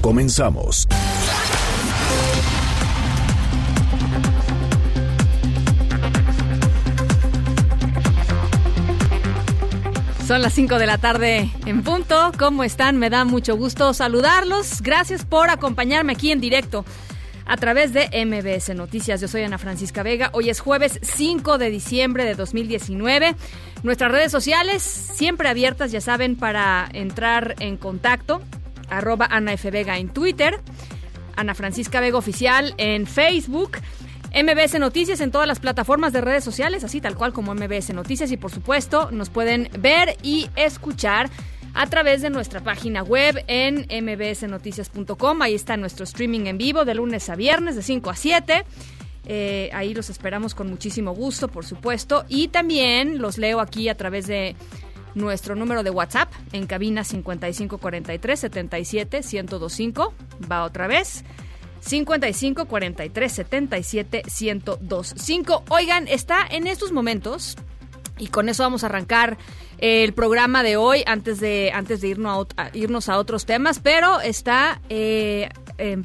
Comenzamos. Son las 5 de la tarde en punto. ¿Cómo están? Me da mucho gusto saludarlos. Gracias por acompañarme aquí en directo a través de MBS Noticias. Yo soy Ana Francisca Vega. Hoy es jueves 5 de diciembre de 2019. Nuestras redes sociales siempre abiertas, ya saben, para entrar en contacto. Arroba Ana F. Vega en Twitter. Ana Francisca Vega Oficial en Facebook. MBS Noticias en todas las plataformas de redes sociales, así tal cual como MBS Noticias y por supuesto nos pueden ver y escuchar a través de nuestra página web en mbsnoticias.com. Ahí está nuestro streaming en vivo de lunes a viernes de 5 a 7. Eh, ahí los esperamos con muchísimo gusto, por supuesto. Y también los leo aquí a través de nuestro número de WhatsApp en cabina 5543 77 1025. Va otra vez. 55 43 77 1025. Oigan, está en estos momentos y con eso vamos a arrancar el programa de hoy antes de antes de irnos a, irnos a otros temas, pero está eh, eh,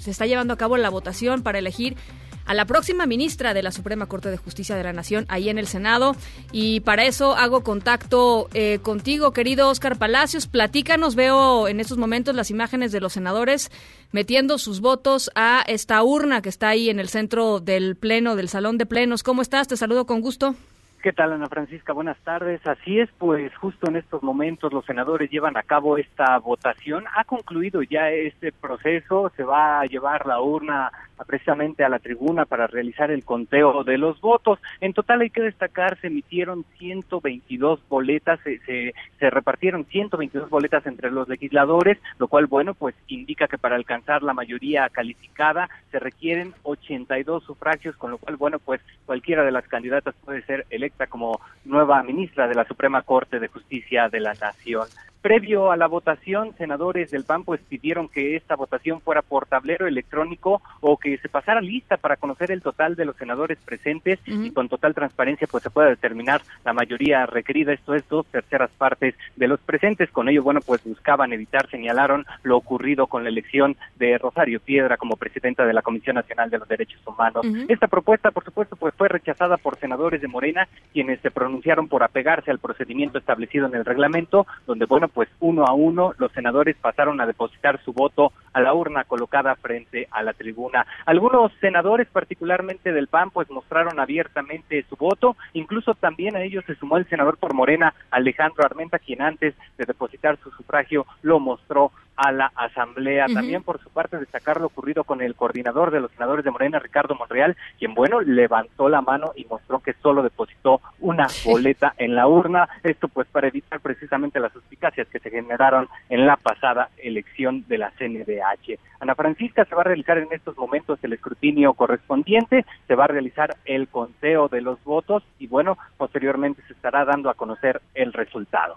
se está llevando a cabo la votación para elegir a la próxima ministra de la Suprema Corte de Justicia de la Nación ahí en el Senado y para eso hago contacto eh, contigo, querido Oscar Palacios. Platícanos, veo en estos momentos las imágenes de los senadores metiendo sus votos a esta urna que está ahí en el centro del pleno, del salón de plenos. ¿Cómo estás? Te saludo con gusto. ¿Qué tal, Ana Francisca? Buenas tardes. Así es, pues justo en estos momentos los senadores llevan a cabo esta votación. Ha concluido ya este proceso. Se va a llevar la urna precisamente a la tribuna para realizar el conteo de los votos. En total hay que destacar, se emitieron 122 boletas, se, se, se repartieron 122 boletas entre los legisladores, lo cual, bueno, pues indica que para alcanzar la mayoría calificada se requieren 82 sufragios, con lo cual, bueno, pues cualquiera de las candidatas puede ser electa como nueva ministra de la Suprema Corte de Justicia de la Nación. Previo a la votación, senadores del PAN pues pidieron que esta votación fuera por tablero electrónico o que se pasara lista para conocer el total de los senadores presentes y con total transparencia pues se pueda determinar la mayoría requerida, esto es dos terceras partes de los presentes. Con ello, bueno, pues buscaban evitar, señalaron lo ocurrido con la elección de Rosario Piedra como presidenta de la Comisión Nacional de los Derechos Humanos. Esta propuesta, por supuesto, pues fue rechazada por senadores de Morena, quienes se pronunciaron por apegarse al procedimiento establecido en el reglamento, donde, bueno, pues uno a uno los senadores pasaron a depositar su voto a la urna colocada frente a la tribuna. Algunos senadores, particularmente del PAN, pues mostraron abiertamente su voto, incluso también a ellos se sumó el senador por Morena, Alejandro Armenta, quien antes de depositar su sufragio lo mostró a la Asamblea. También, por su parte, destacar lo ocurrido con el coordinador de los senadores de Morena, Ricardo Monreal, quien, bueno, levantó la mano y mostró que solo depositó una boleta en la urna. Esto, pues, para evitar precisamente las suspicacias que se generaron en la pasada elección de la CNDH. Ana Francisca, se va a realizar en estos momentos el escrutinio correspondiente, se va a realizar el conteo de los votos y, bueno, posteriormente se estará dando a conocer el resultado.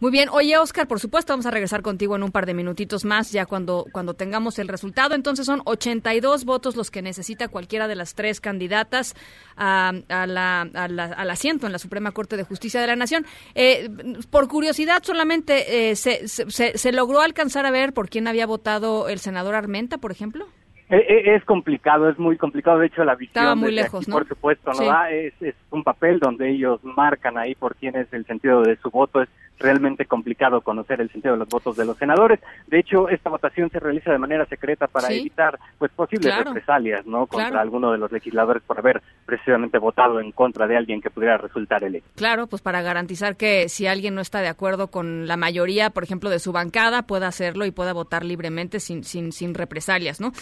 Muy bien, oye Oscar, por supuesto vamos a regresar contigo en un par de minutitos más ya cuando, cuando tengamos el resultado. Entonces son 82 votos los que necesita cualquiera de las tres candidatas a, a la, a la- al asiento en la Suprema Corte de Justicia de la Nación. Eh, por curiosidad solamente, eh, se, se- se- se logró alcanzar a ver por quién había votado el senador Armenta, por ejemplo? Eh, eh, Es complicado, es muy complicado. De hecho, la visión Estaba muy desde lejos, aquí, ¿no? por supuesto, no Sí. da. Es, es un papel donde ellos marcan ahí por quién es el sentido de su voto. Es realmente complicado conocer el sentido de los votos de los senadores. De hecho, esta votación se realiza de manera secreta para Sí. evitar pues posibles Claro. represalias, ¿no? Contra Claro. alguno de los legisladores por haber precisamente votado en contra de alguien que pudiera resultar electo. Claro, pues para garantizar que si alguien no está de acuerdo con la mayoría, por ejemplo, de su bancada, pueda hacerlo y pueda votar libremente sin, sin, sin represalias, ¿no?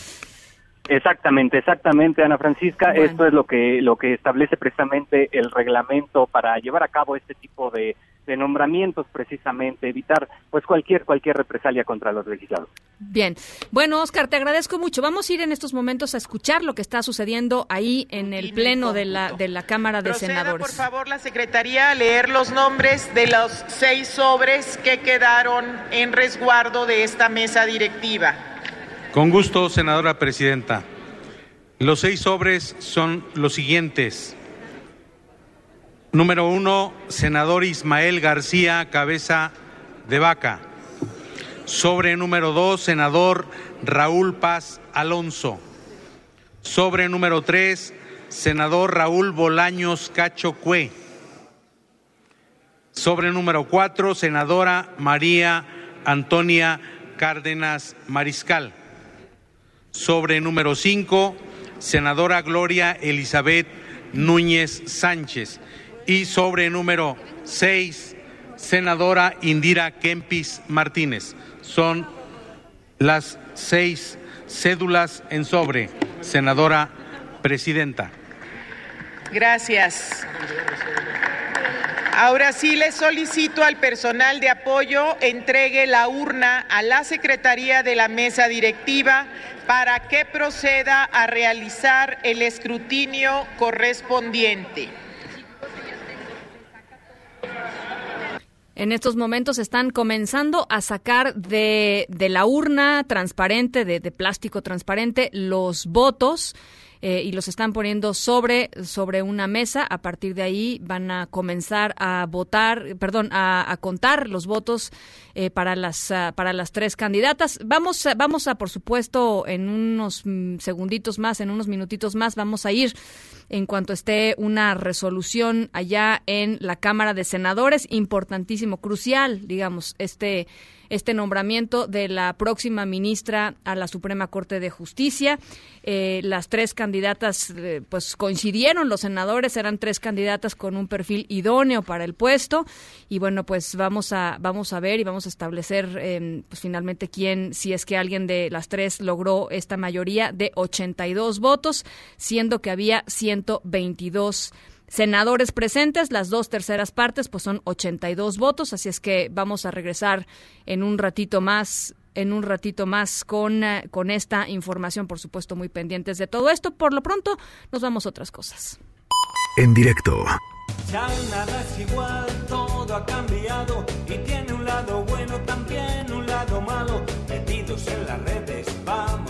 Exactamente, exactamente, Ana Francisca. Bueno. Esto es lo que lo que establece precisamente el reglamento para llevar a cabo este tipo de, de nombramientos precisamente, evitar pues cualquier cualquier represalia contra los legislados. Bien, bueno Oscar, te agradezco mucho. Vamos a ir en estos momentos a escuchar lo que está sucediendo ahí en el pleno de la de la Cámara de Proceda, Senadores. por favor, la Secretaría a leer los nombres de los seis sobres que quedaron en resguardo de esta mesa directiva. Con gusto, senadora presidenta. Los seis sobres son los siguientes. Número uno, senador Ismael García Cabeza de Vaca. Sobre número dos, senador Raúl Paz Alonso. Sobre número tres, senador Raúl Bolaños Cacho Cue. Sobre número cuatro, senadora María Antonia Cárdenas Mariscal. Sobre número cinco, senadora Gloria Elizabeth Núñez Sánchez. Y sobre número seis, senadora Indira Kempis Martínez. Son las seis cédulas en sobre, senadora presidenta. Gracias. Ahora sí le solicito al personal de apoyo entregue la urna a la Secretaría de la Mesa Directiva para que proceda a realizar el escrutinio correspondiente. En estos momentos están comenzando a sacar de, de la urna transparente, de, de plástico transparente, los votos. Eh, y los están poniendo sobre, sobre una mesa. A partir de ahí van a comenzar a votar, perdón, a, a contar los votos eh, para las ah, para las tres candidatas. Vamos vamos a por supuesto en unos mm, segunditos más, en unos minutitos más, vamos a ir en cuanto esté una resolución allá en la Cámara de Senadores, importantísimo, crucial, digamos, este este nombramiento de la próxima ministra a la Suprema Corte de Justicia. Eh, las tres candidatas, eh, pues coincidieron, los senadores eran tres candidatas con un perfil idóneo para el puesto y bueno, pues vamos a vamos a ver y vamos a establecer eh, pues finalmente quién, si es que alguien de las tres logró esta mayoría de 82 votos, siendo que había 122 senadores presentes, las dos terceras partes, pues son 82 votos, así es que vamos a regresar en un ratito más en un ratito más con, eh, con esta información, por supuesto, muy pendientes de todo esto. Por lo pronto, nos vamos a otras cosas. En directo. Ya nada es igual, todo ha cambiado y tiene un lado bueno, también un lado malo. Metidos en las redes, vamos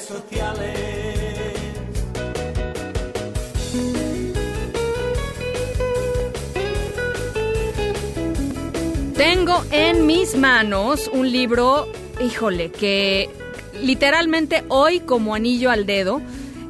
sociales. Tengo en mis manos un libro, híjole, que literalmente hoy como anillo al dedo,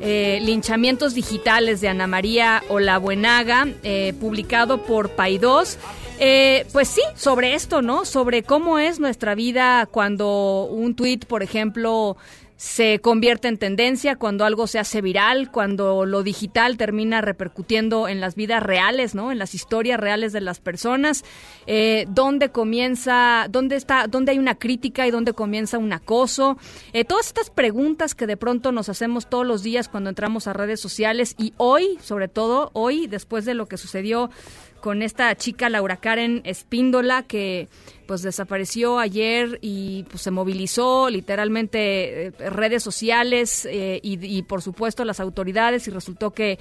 eh, Linchamientos Digitales de Ana María Olabuenaga, eh, publicado por Paidós. Eh, pues sí, sobre esto, ¿no? Sobre cómo es nuestra vida cuando un tuit, por ejemplo, se convierte en tendencia, cuando algo se hace viral, cuando lo digital termina repercutiendo en las vidas reales, ¿no? En las historias reales de las personas, eh, dónde comienza, dónde está, dónde hay una crítica y dónde comienza un acoso, eh, todas estas preguntas que de pronto nos hacemos todos los días cuando entramos a redes sociales y hoy, sobre todo hoy, después de lo que sucedió con esta chica Laura Karen Espíndola que pues desapareció ayer y pues se movilizó literalmente eh, redes sociales eh, y, y por supuesto las autoridades y resultó que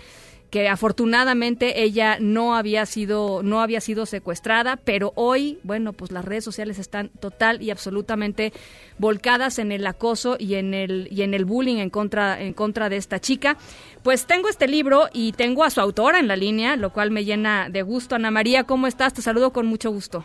que afortunadamente ella no había sido no había sido secuestrada, pero hoy, bueno, pues las redes sociales están total y absolutamente volcadas en el acoso y en el y en el bullying en contra en contra de esta chica. Pues tengo este libro y tengo a su autora en la línea, lo cual me llena de gusto. Ana María, ¿cómo estás? Te saludo con mucho gusto.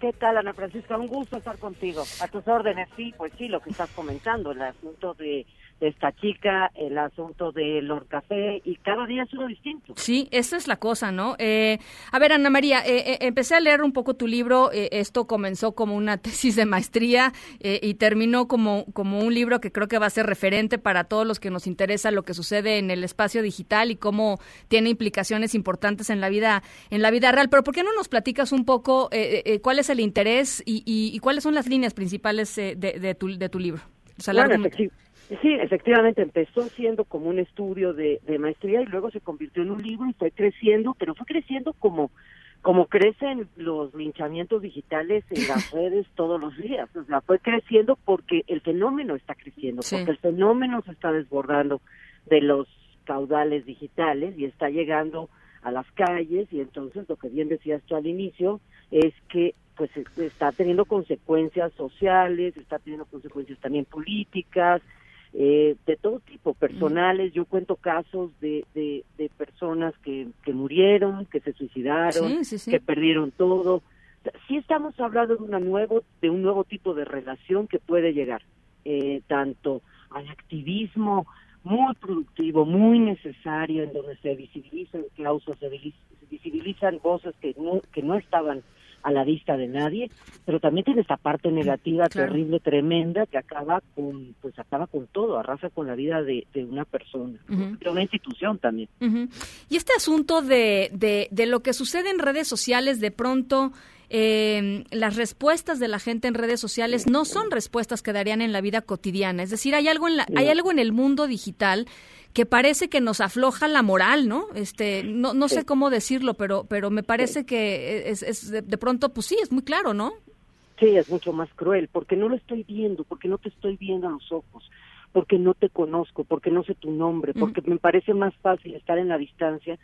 ¿Qué tal, Ana Francisca? Un gusto estar contigo. A tus órdenes, sí, pues sí, lo que estás comentando, el asunto de esta chica, el asunto de Lord Café, y cada día es uno distinto. Sí, esa es la cosa, ¿no? Eh, a ver, Ana María, eh, eh, empecé a leer un poco tu libro, eh, esto comenzó como una tesis de maestría eh, y terminó como, como un libro que creo que va a ser referente para todos los que nos interesa lo que sucede en el espacio digital y cómo tiene implicaciones importantes en la vida, en la vida real. Pero ¿por qué no nos platicas un poco eh, eh, cuál es el interés y, y- y cuáles son las líneas principales eh, de, de tu, de tu libro? O sea, Bueno. Sí, efectivamente empezó siendo como un estudio de, de maestría y luego se convirtió en un libro y fue creciendo, pero fue creciendo como como crecen los linchamientos digitales en las redes todos los días. O sea, fue creciendo porque el fenómeno está creciendo, Sí. porque el fenómeno se está desbordando de los caudales digitales y está llegando a las calles y entonces lo que bien decías tú al inicio es que pues es- está teniendo consecuencias sociales, está teniendo consecuencias también políticas, eh, de todo tipo, personales. Yo cuento casos de, de, de personas que, que murieron, que se suicidaron, Sí, sí, sí. que perdieron todo. Sí estamos hablando de, una nuevo, de un nuevo tipo de relación que puede llegar, eh, tanto al activismo muy productivo, muy necesario, en donde se visibilizan causas, se visibilizan voces que no, que no estaban a la vista de nadie, pero también tiene esta parte negativa Claro. terrible, tremenda, que acaba con, pues acaba con todo, arrasa con la vida de, de una persona, de una institución también. Y este asunto de, de, de lo que sucede en redes sociales, de pronto eh, las respuestas de la gente en redes sociales no son respuestas que darían en la vida cotidiana. Es decir, hay algo en la, hay algo en el mundo digital que parece que nos afloja la moral, ¿no? Este, no, no sé cómo decirlo, pero, pero me parece que es, es de, de pronto, pues sí, es muy claro, ¿no? Sí, es mucho más cruel, porque no lo estoy viendo, porque no te estoy viendo a los ojos, porque no te conozco, porque no sé tu nombre, porque me parece más fácil estar en la distancia,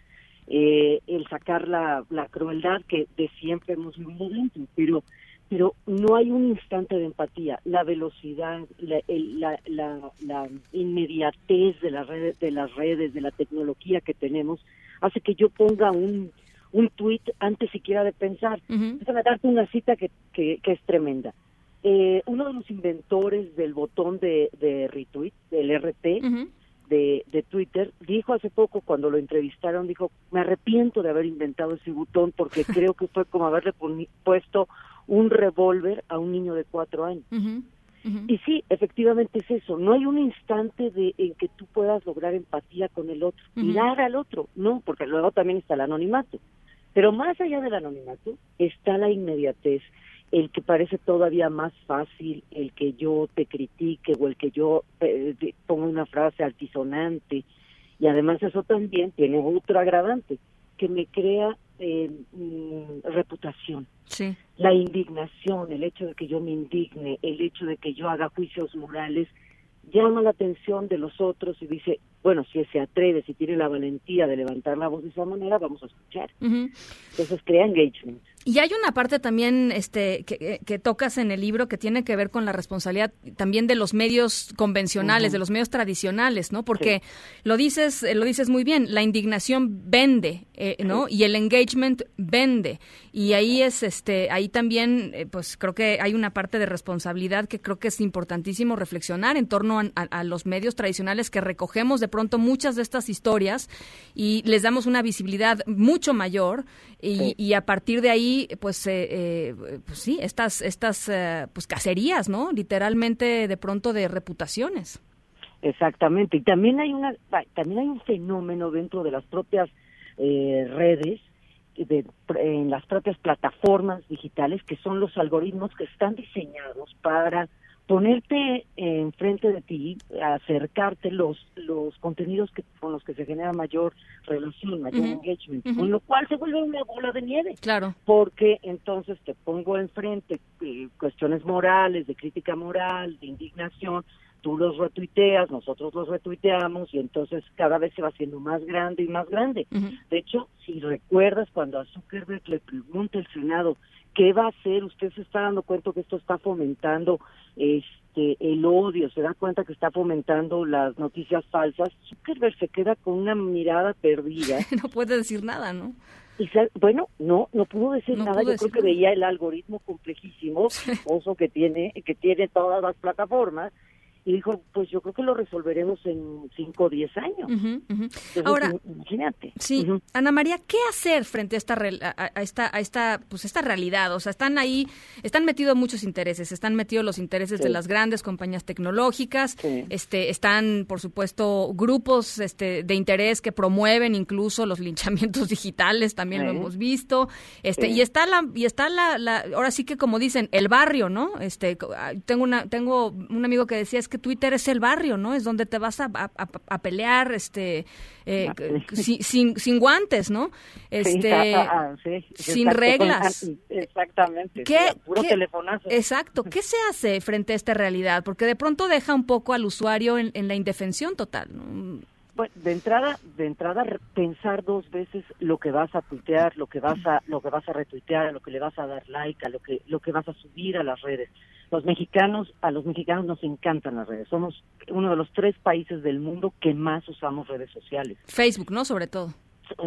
eh, el sacar la, la crueldad que de siempre hemos vivido dentro, pero pero no hay un instante de empatía. La velocidad, la, el- la, la, la inmediatez de las redes, de las redes, de la tecnología que tenemos, hace que yo ponga un un tuit antes siquiera de pensar. Ujú. Déjame darte una cita que, que, que es tremenda. Eh, uno de los inventores del botón de, de retweet, del RT, de, de Twitter, dijo hace poco cuando lo entrevistaron, dijo, me arrepiento de haber inventado ese botón porque creo que fue como haberle puesto un revólver a un niño de cuatro años. Y sí, efectivamente es eso. No hay un instante de, en que tú puedas lograr empatía con el otro, mirar al otro, no, porque luego también está el anonimato. Pero más allá del anonimato está la inmediatez, el que parece todavía más fácil, el que yo te critique o el que yo eh, ponga una frase altisonante. Y además eso también tiene otro agravante, que me crea eh, reputación Sí. la indignación, el hecho de que yo me indigne, el hecho de que yo haga juicios morales, llama la atención de los otros y dice, bueno, si se atreve, si tiene la valentía de levantar la voz de esa manera, vamos a escuchar. Entonces crea engagement. Y hay una parte también este, que, que tocas en el libro que tiene que ver con la responsabilidad también de los medios convencionales, de los medios tradicionales, ¿no? Porque lo dices, eh, lo dices muy bien, la indignación vende, eh, ¿no? Y el engagement vende. Y ahí es, este, ahí también, eh, pues creo que hay una parte de responsabilidad que creo que es importantísimo reflexionar en torno a, a- a los medios tradicionales que recogemos de pronto muchas de estas historias y les damos una visibilidad mucho mayor y, Sí. y a partir de ahí pues eh, eh, pues sí estas estas eh, pues cacerías no literalmente de pronto de reputaciones Exactamente. Y también hay una, también hay un fenómeno dentro de las propias eh, redes, de, en las propias plataformas digitales, que son los algoritmos que están diseñados para ponerte enfrente de ti, acercarte los los contenidos que con los que se genera mayor relación, mayor engagement, con lo cual se vuelve una bola de nieve. Claro. Porque entonces te pongo enfrente eh, cuestiones morales, de crítica moral, de indignación, tú los retuiteas, nosotros los retuiteamos y entonces cada vez se va haciendo más grande y más grande. De hecho, si recuerdas cuando a Zuckerberg le pregunta el Senado qué va a hacer, usted se está dando cuenta que esto está fomentando este el odio, se da cuenta que está fomentando las noticias falsas, Zuckerberg se queda con una mirada perdida. No puede decir nada no y bueno, no, no pudo decir No nada. pudo Yo creo que veía el algoritmo complejísimo, oso que tiene, que tiene todas las plataformas, y dijo, pues yo creo que lo resolveremos en 5 o 10 años. Ahora, imagínate. Sí, Ana María, ¿qué hacer frente a esta, a, esta, a esta, pues esta realidad? O sea, están ahí, están metidos muchos intereses, están metidos los intereses de las grandes compañías tecnológicas, este, están, por supuesto, grupos este, de interés que promueven incluso los linchamientos digitales, también lo hemos visto, este, y está la, y está la, la, ahora sí que como dicen, el barrio, ¿no? Este, ah, tengo una, tengo un amigo que decía es que Twitter es el barrio, ¿no? Es donde te vas a, a, pelear, este, eh, ah, sin, sin, guantes, ¿no? Este, ah, sin reglas. Exactamente. ¿Qué, puro telefonazo. Exacto. ¿Qué se hace frente a esta realidad? Porque de pronto deja un poco al usuario en, en la indefensión total, ¿no? Bueno, de entrada, de entrada pensar dos veces lo que vas a tuitear, lo que vas a, lo que vas a retuitear, a lo que le vas a dar like, a lo que, lo que vas a subir a las redes. Los mexicanos, a los mexicanos nos encantan las redes. Somos uno de los tres países del mundo que más usamos redes sociales. Facebook, ¿no? Sobre todo.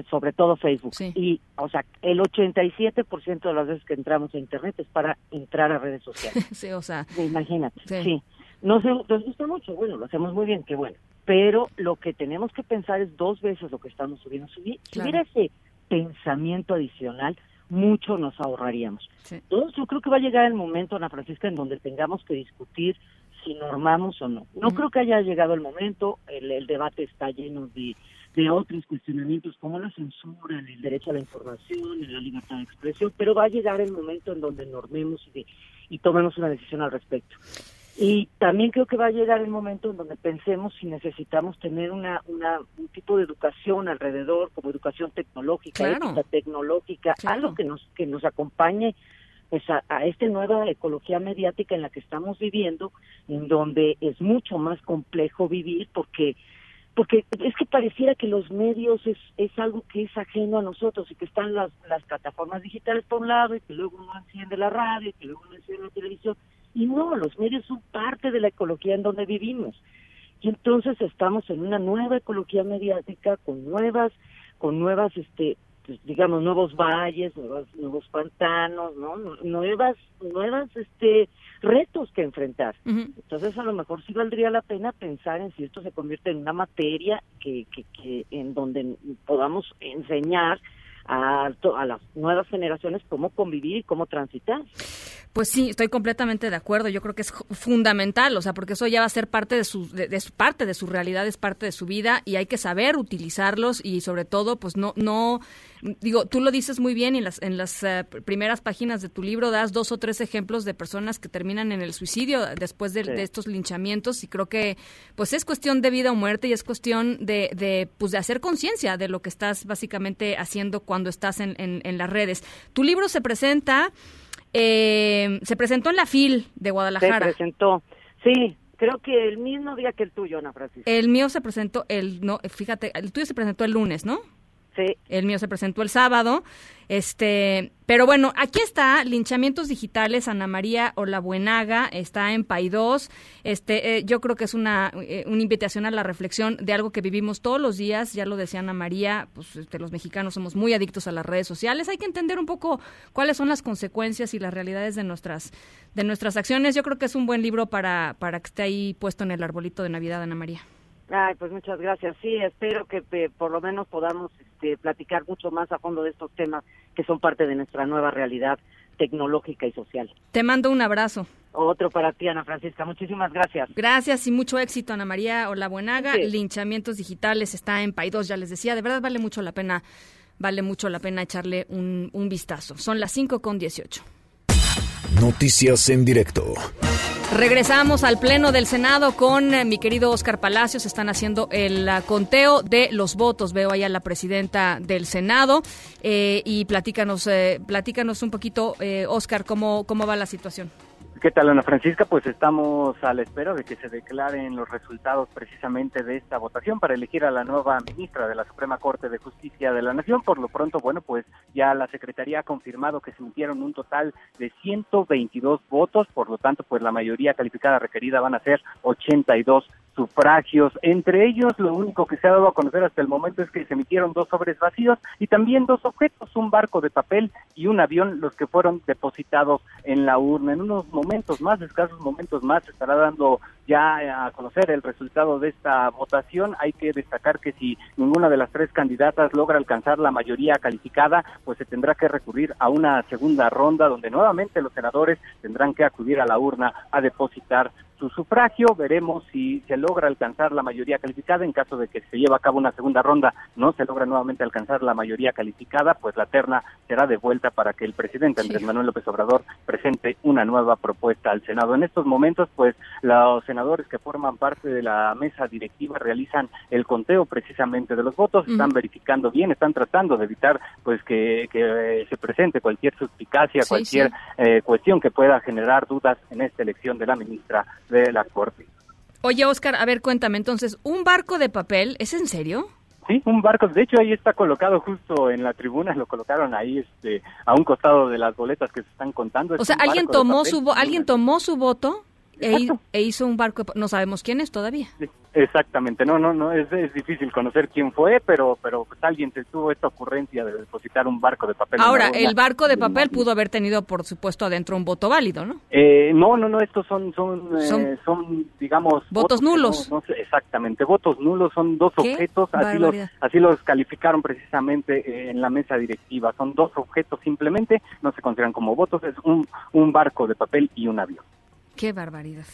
sobre todo Facebook. Y, o sea, el 87% de las veces que entramos a Internet es para entrar a redes sociales. sí, o sea. Imagínate. Sí. Nos, nos gusta mucho, bueno, lo hacemos muy bien, qué bueno pero lo que tenemos que pensar es dos veces lo que estamos subiendo. Si, hubiera ese pensamiento adicional, mucho nos ahorraríamos. Entonces, yo creo que va a llegar el momento, Ana Francisca, en donde tengamos que discutir si normamos o no. No creo que haya llegado el momento, el, debate está lleno de, de otros cuestionamientos como la censura, el derecho a la información, la libertad de expresión, pero va a llegar el momento en donde normemos y, y tomemos una decisión al respecto. Y también creo que va a llegar el momento en donde pensemos si necesitamos tener una, una un tipo de educación alrededor, como educación tecnológica, tecnológica, algo que nos que nos acompañe pues a, a esta nueva ecología mediática en la que estamos viviendo, en donde es mucho más complejo vivir porque porque es que pareciera que los medios es, es algo que es ajeno a nosotros y que están las, las plataformas digitales por un lado y que luego uno enciende la radio y que luego uno enciende la televisión y no, los medios son parte de la ecología en donde vivimos. Y entonces estamos en una nueva ecología mediática con nuevas, con nuevas, este, pues, digamos, nuevos valles, nuevos, nuevos pantanos, ¿no? Nuevas, nuevas, este, retos que enfrentar. Entonces a lo mejor sí valdría la pena pensar en si esto se convierte en una materia que, que, que en donde podamos enseñar a, a las nuevas generaciones cómo convivir y cómo transitar. Pues sí, estoy completamente de acuerdo. Yo creo que es fundamental, o sea, porque eso ya va a ser parte de su, de, parte de su realidad, es parte de su vida y hay que saber utilizarlos y sobre todo, pues no, no, digo, tú lo dices muy bien y en las, en las eh, primeras páginas de tu libro das dos o tres ejemplos de personas que terminan en el suicidio después de, estos linchamientos y creo que, pues es cuestión de vida o muerte y es cuestión de, de pues de hacer conciencia de lo que estás básicamente haciendo cuando estás en, en, en las redes. Tu libro se presenta eh, se presentó en la FIL de Guadalajara. Se presentó, sí, creo que el mismo día que el tuyo, Ana Francisca. El mío se presentó, el no, fíjate, el tuyo se presentó el lunes, ¿no? Sí. El mío se presentó el sábado. Este, pero bueno, aquí está Linchamientos Digitales, Ana María Olabuenaga, está en Paidós. Este, eh, yo creo que es una, eh, una invitación a la reflexión de algo que vivimos todos los días, ya lo decía Ana María, pues este, los mexicanos somos muy adictos a las redes sociales, hay que entender un poco cuáles son las consecuencias y las realidades de nuestras, de nuestras acciones. Yo creo que es un buen libro para, para que esté ahí puesto en el arbolito de Navidad, Ana María. Ay, pues muchas gracias. Sí, espero que por lo menos podamos este, platicar mucho más a fondo de estos temas que son parte de nuestra nueva realidad tecnológica y social. Te mando un abrazo. Otro para ti, Ana Francisca. Muchísimas gracias. Gracias y mucho éxito, Ana María Olabuenaga. Linchamientos digitales está en Paidós, ya les decía. De verdad vale mucho la pena, vale mucho la pena echarle un, un vistazo. Son las 5 con 18. Noticias en directo. Regresamos al Pleno del Senado con eh, mi querido Oscar Palacios. Están haciendo el ah, conteo de los votos. Veo ahí a la presidenta del Senado. Eh, y platícanos, eh, platícanos un poquito, Oscar, cómo, cómo va la situación. ¿Qué tal, Ana Francisca? Pues estamos a la espera de que se declaren los resultados precisamente de esta votación para elegir a la nueva ministra de la Suprema Corte de Justicia de la Nación. Por lo pronto, bueno, pues ya la Secretaría ha confirmado que se emitieron un total de 122 votos, por lo tanto, pues la mayoría calificada requerida van a ser 82 sufragios. Entre ellos, lo único que se ha dado a conocer hasta el momento es que se emitieron dos sobres vacíos y también dos objetos, un barco de papel y un avión, los que fueron depositados en la urna. En unos momentos más, escasos momentos más, se estará dando ya a conocer el resultado de esta votación. Hay que destacar que si ninguna de las tres candidatas logra alcanzar la mayoría calificada, pues se tendrá que recurrir a una segunda ronda donde nuevamente los senadores tendrán que acudir a la urna a depositar su sufragio. Veremos si se logra alcanzar la mayoría calificada. En caso de que se lleve a cabo una segunda ronda, no se logra nuevamente alcanzar la mayoría calificada, pues la terna será devuelta para que el presidente Andrés Manuel López Obrador presente una nueva propuesta al Senado. En estos momentos, pues los senadores que forman parte de la mesa directiva realizan el conteo precisamente de los votos, están verificando bien, están tratando de evitar pues que, que se presente cualquier suspicacia, Sí, cualquier sí. eh, cuestión que pueda generar dudas en esta elección de la ministra de la Corte. Oye, Oscar, a ver, cuéntame, entonces, ¿un barco de papel es en serio? Sí, un barco, de hecho ahí está colocado justo en la tribuna, lo colocaron ahí este a un costado de las boletas que se están contando. Es O sea, alguien tomó su alguien tomó su voto e, e hizo un barco no sabemos quién es todavía. Exactamente, no, no, no, es, es difícil conocer quién fue, pero, pero pues, alguien se tuvo esta ocurrencia de depositar un barco de papel. Ahora, el barco de papel pudo haber tenido, por supuesto, adentro un voto válido, ¿no? Eh, no, no, no, estos son, son, eh, Son- son, digamos... Votos nulos. no- no sé, exactamente, votos nulos son dos ¿Qué? objetos, así los, así los calificaron precisamente eh, en la mesa directiva. Son dos objetos simplemente, no se consideran como votos, es un, un barco de papel y un avión. Qué barbaridad.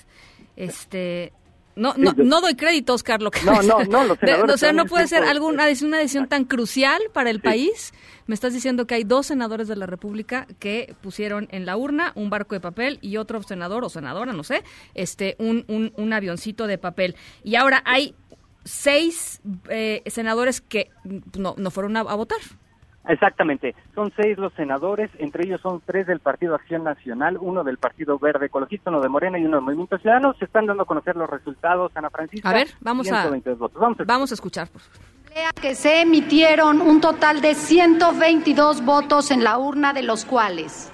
Este, no, no, no doy crédito, Oscar. Lo que No, no, no, los De- senadores o sea, no puede ser alguna una decisión tan crucial para el país. Me estás diciendo que hay dos senadores de la República que pusieron en la urna un barco de papel y otro senador o senadora, no sé, este, un, un, un avioncito de papel. Y ahora hay seis eh, senadores que no, no fueron a, a votar. Exactamente, son seis los senadores, entre ellos son tres del Partido Acción Nacional, uno del Partido Verde Ecologista, uno de Morena y uno del Movimiento Ciudadano. Se están dando a conocer los resultados, Ana Francisca. A ver, vamos a, 122 votos. Vamos a vamos a escuchar. por favor. que se emitieron un total de 122 votos en la urna, de los cuales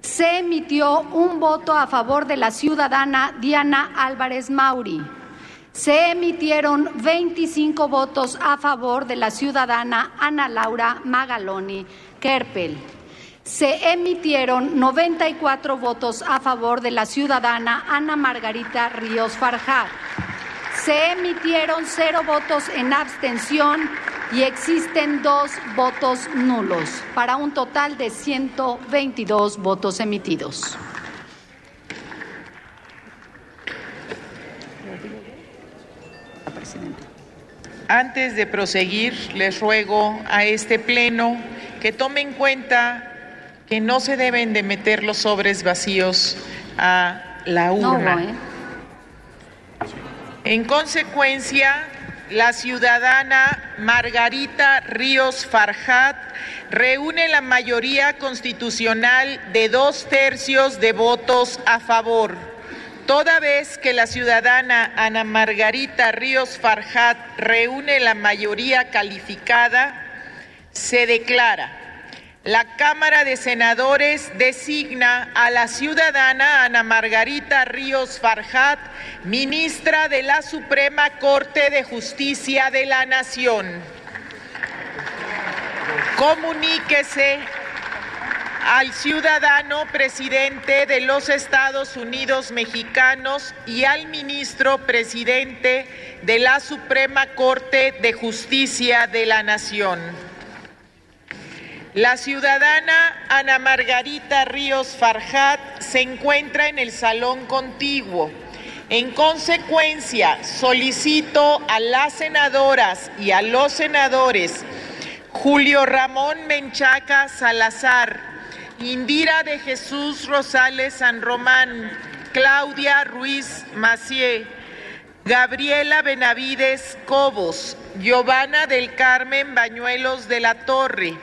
se emitió un voto a favor de la ciudadana Diana Álvarez Mauri. Se emitieron 25 votos a favor de la ciudadana Ana Laura Magaloni Kerpel. Se emitieron 94 votos a favor de la ciudadana Ana Margarita Ríos Farjat. Se emitieron cero votos en abstención y existen dos votos nulos, para un total de 122 votos emitidos. Antes de proseguir, les ruego a este pleno que tome en cuenta que no se deben de meter los sobres vacíos a la No, urna. ¿eh? En consecuencia, la ciudadana Margarita Ríos Farjat reúne la mayoría constitucional de dos tercios de votos a favor. Toda vez que la ciudadana Ana Margarita Ríos Farjat reúne la mayoría calificada, se declara la Cámara de Senadores designa a la ciudadana Ana Margarita Ríos Farjat, ministra de la Suprema Corte de Justicia de la Nación. Comuníquese al ciudadano presidente de los Estados Unidos mexicanos y al ministro presidente de la Suprema Corte de Justicia de la Nación. La ciudadana Ana Margarita Ríos Farjat se encuentra en el salón contiguo. En consecuencia, solicito a las senadoras y a los senadores Julio Ramón Menchaca Salazar, Indira de Jesús Rosales San Román, Claudia Ruiz Macié, Gabriela Benavides Cobos, Giovanna del Carmen Bañuelos de la Torre,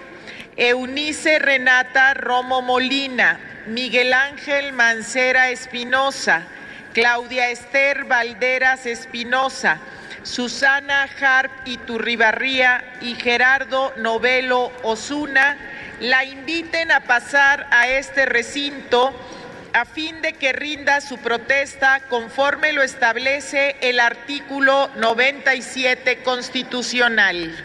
Eunice Renata Romo Molina, Miguel Ángel Mancera Espinosa, Claudia Esther Valderas Espinosa, Susana Harp Iturribarría y Gerardo Novelo Osuna la inviten a pasar a este recinto a fin de que rinda su protesta conforme lo establece el artículo 97 constitucional.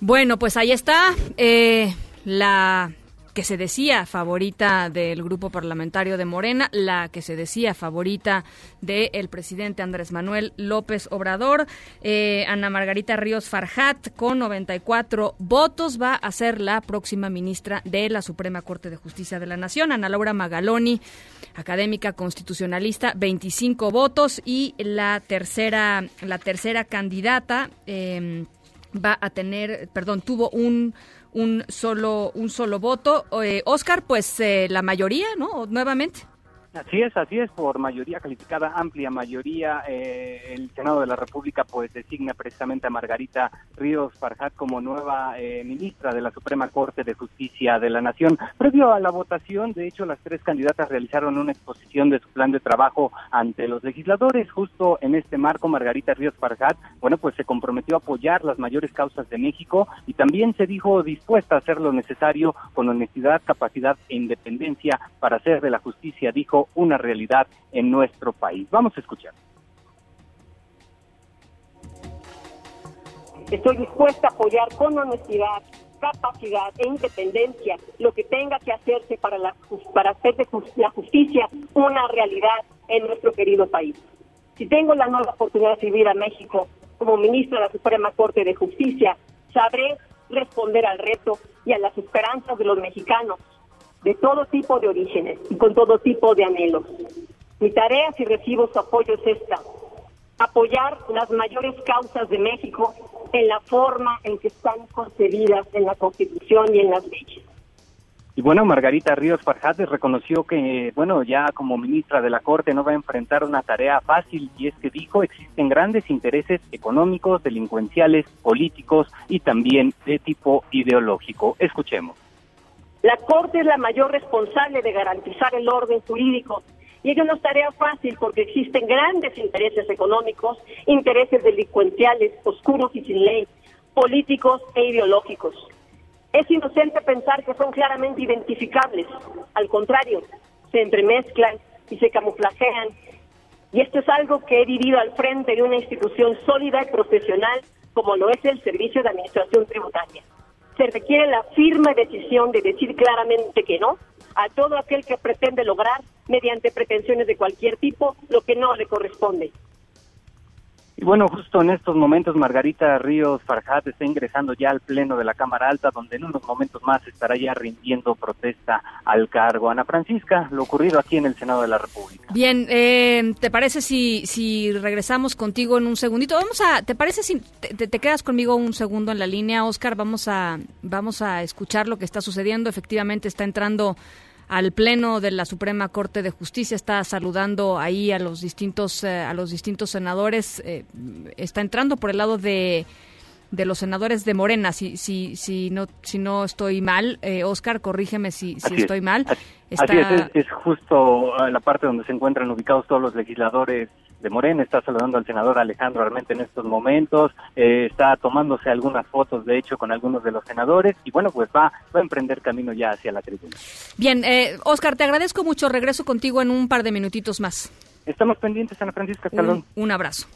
Bueno, pues ahí está eh, la que se decía favorita del grupo parlamentario de Morena, la que se decía favorita del presidente Andrés Manuel López Obrador. Eh, Ana Margarita Ríos Farjat, con 94 votos, va a ser la próxima ministra de la Suprema Corte de Justicia de la Nación. Ana Laura Magaloni, académica constitucionalista, 25 votos y la tercera, la tercera candidata eh, va a tener, perdón, tuvo un un solo un solo voto. Eh, Oscar, pues eh, la mayoría, ¿no? Nuevamente. Así es, así es, por mayoría calificada, amplia mayoría, eh, el Senado de la República pues designa precisamente a Margarita Ríos Farjat como nueva eh, ministra de la Suprema Corte de Justicia de la Nación. Previo a la votación, de hecho, las tres candidatas realizaron una exposición de su plan de trabajo ante los legisladores. Justo en este marco, Margarita Ríos Farjat, bueno, pues se comprometió a apoyar las mayores causas de México y también se dijo dispuesta a hacer lo necesario con honestidad, capacidad e independencia para hacer de la justicia, dijo una realidad en nuestro país. Vamos a escuchar. Estoy dispuesta a apoyar con honestidad, capacidad e independencia lo que tenga que hacerse para, la, para hacer de la justicia una realidad en nuestro querido país. Si tengo la nueva oportunidad de servir a México como ministra de la Suprema Corte de Justicia, sabré responder al reto y a las esperanzas de los mexicanos de todo tipo de orígenes y con todo tipo de anhelos. Mi tarea, si recibo su apoyo, es esta, apoyar las mayores causas de México en la forma en que están concebidas en la Constitución y en las leyes. Y bueno, Margarita Ríos Farjate reconoció que, bueno, ya como ministra de la Corte no va a enfrentar una tarea fácil y es que dijo existen grandes intereses económicos, delincuenciales, políticos y también de tipo ideológico. Escuchemos. La Corte es la mayor responsable de garantizar el orden jurídico y ello no es tarea fácil porque existen grandes intereses económicos, intereses delincuenciales, oscuros y sin ley, políticos e ideológicos. Es inocente pensar que son claramente identificables. Al contrario, se entremezclan y se camuflajean. Y esto es algo que he vivido al frente de una institución sólida y profesional como lo es el Servicio de Administración Tributaria se requiere la firme decisión de decir claramente que no a todo aquel que pretende lograr, mediante pretensiones de cualquier tipo, lo que no le corresponde. Y bueno, justo en estos momentos Margarita Ríos Farjat está ingresando ya al pleno de la Cámara Alta, donde en unos momentos más estará ya rindiendo protesta al cargo. Ana Francisca, lo ocurrido aquí en el Senado de la República. Bien, eh, ¿te parece si, si regresamos contigo en un segundito? Vamos a, ¿te parece si te, te, quedas conmigo un segundo en la línea, Oscar? Vamos a, vamos a escuchar lo que está sucediendo. Efectivamente está entrando al pleno de la Suprema Corte de Justicia. Está saludando ahí a los distintos eh, a los distintos senadores. Eh, está entrando por el lado de de los senadores de Morena si si si no si no estoy mal. Eh, Oscar corrígeme si, si estoy mal. Así es, es, justo la parte donde se encuentran ubicados todos los legisladores de Morena, está saludando al senador Alejandro Armente en estos momentos, eh, está tomándose algunas fotos, de hecho, con algunos de los senadores, y bueno, pues va, va a emprender camino ya hacia la tribuna. Bien, eh, Oscar, te agradezco mucho, regreso contigo en un par de minutitos más. Estamos pendientes, Ana Francisca, un, un abrazo.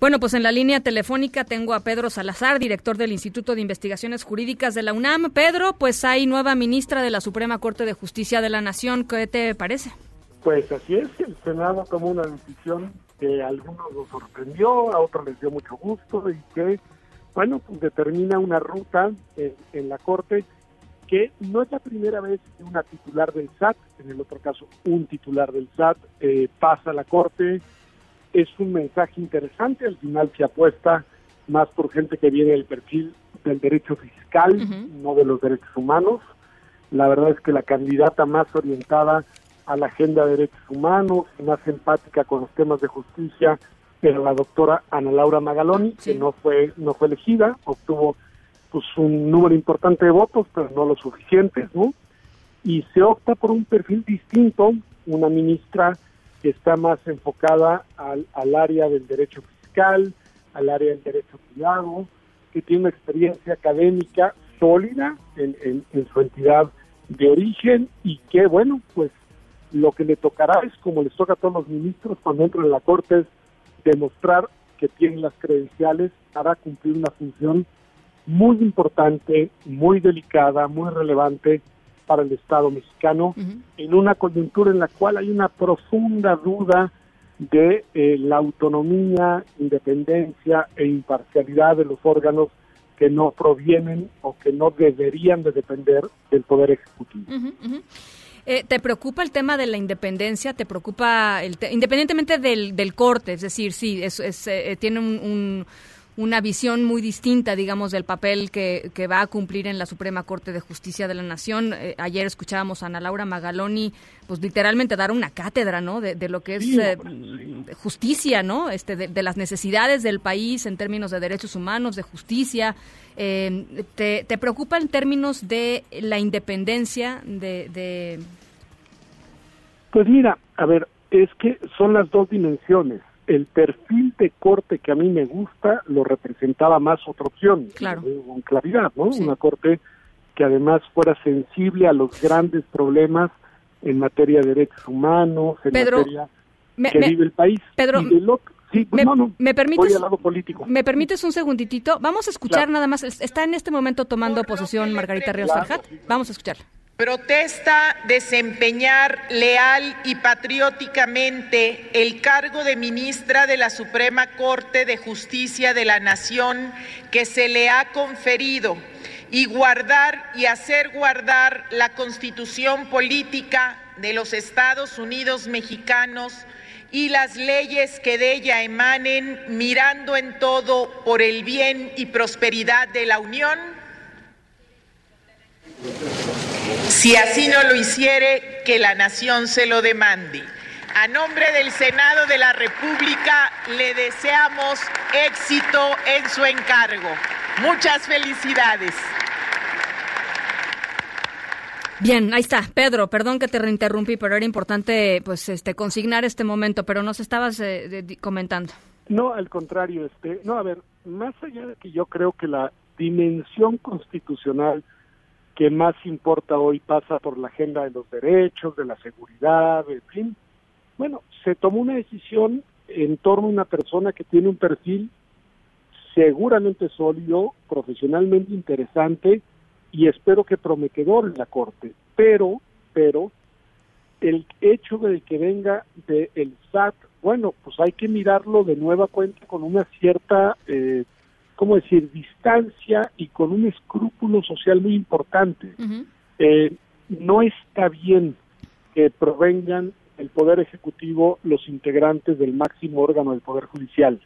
Bueno, pues en la línea telefónica tengo a Pedro Salazar, director del Instituto de Investigaciones Jurídicas de la UNAM. Pedro, pues hay nueva ministra de la Suprema Corte de Justicia de la Nación. ¿Qué te parece? Pues así es, el Senado tomó una decisión que a algunos los sorprendió, a otros les dio mucho gusto y que, bueno, pues determina una ruta en, en la Corte que no es la primera vez que una titular del SAT, en el otro caso un titular del SAT, eh, pasa a la Corte. Es un mensaje interesante, al final se apuesta más por gente que viene del perfil del derecho fiscal, uh -huh. no de los derechos humanos. La verdad es que la candidata más orientada a la agenda de derechos humanos, más empática con los temas de justicia, pero la doctora Ana Laura Magaloni, sí. que no fue, no fue elegida, obtuvo pues un número importante de votos, pero no lo suficientes, ¿no? Y se opta por un perfil distinto, una ministra que está más enfocada al, al área del derecho fiscal, al área del derecho privado, que tiene una experiencia académica sólida en, en, en su entidad de origen y que, bueno, pues lo que le tocará es, como les toca a todos los ministros cuando entran en la Corte, es demostrar que tienen las credenciales para cumplir una función muy importante, muy delicada, muy relevante para el Estado mexicano, en una coyuntura en la cual hay una profunda duda de eh, la autonomía, independencia e imparcialidad de los órganos que no provienen o que no deberían de depender del Poder Ejecutivo. Eh, ¿Te preocupa el tema de la independencia? ¿Te preocupa, el independientemente del, del corte? Es decir, sí, es, es eh, tiene un una visión muy distinta, digamos, del papel que, que, va a cumplir en la Suprema Corte de Justicia de la Nación. Eh, ayer escuchábamos a Ana Laura Magaloni, pues literalmente dar una cátedra, ¿no? De, lo que es eh, justicia, ¿no? Este, de, las necesidades del país en términos de derechos humanos, de justicia. Eh, te, ¿Te preocupa en términos de la independencia de, de... Pues mira, a ver, es que son las dos dimensiones el perfil de corte que a mí me gusta lo representaba más otra opción, claro. con claridad, ¿no? Una corte que además fuera sensible a los grandes problemas en materia de derechos humanos, en materia que vive el país. Pedro, sí, pues me, no, no, me permites, lado político. ¿Me permites un segunditito? Vamos a escuchar nada más. Está en este momento tomando posesión Margarita Ríos Farjat. Vamos a escucharla. Protesta desempeñar leal y patrióticamente el cargo de ministra de la Suprema Corte de Justicia de la Nación que se le ha conferido y guardar y hacer guardar la constitución política de los Estados Unidos mexicanos y las leyes que de ella emanen, mirando en todo por el bien y prosperidad de la Unión? Si así no lo hiciere, que la nación se lo demande. A nombre del Senado de la República le deseamos éxito en su encargo. Muchas felicidades. Bien, ahí está. Pedro, perdón que te reinterrumpí, pero era importante pues este consignar este momento, pero nos estabas eh, comentando. No, al contrario, este, no, a ver, más allá de que yo creo que la dimensión constitucional que más importa hoy pasa por la agenda de los derechos, de la seguridad, en fin. Bueno, se tomó una decisión en torno a una persona que tiene un perfil seguramente sólido, profesionalmente interesante y espero que prometedor en la Corte. Pero, pero, el hecho de que venga del el SAT, bueno, pues hay que mirarlo de nueva cuenta con una cierta eh, ¿cómo decir?, distancia y con un escrúpulo social muy importante. Eh, no está bien que provengan el Poder Ejecutivo los integrantes del máximo órgano del Poder Judicial.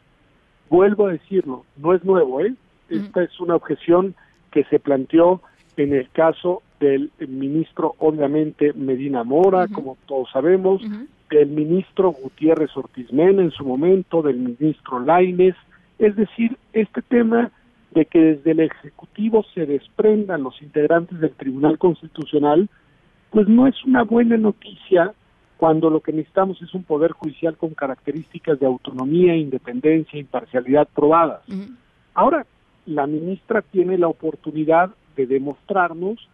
Vuelvo a decirlo, no es nuevo, ¿eh? Esta es una objeción que se planteó en el caso del ministro, obviamente, Medina Mora, como todos sabemos, del ministro Gutiérrez Ortiz Mena en su momento, del ministro Laines, es decir, este tema de que desde el Ejecutivo se desprendan los integrantes del Tribunal Constitucional, pues no es una buena noticia cuando lo que necesitamos es un poder judicial con características de autonomía, independencia, imparcialidad probadas. Ahora, la ministra tiene la oportunidad de demostrarnos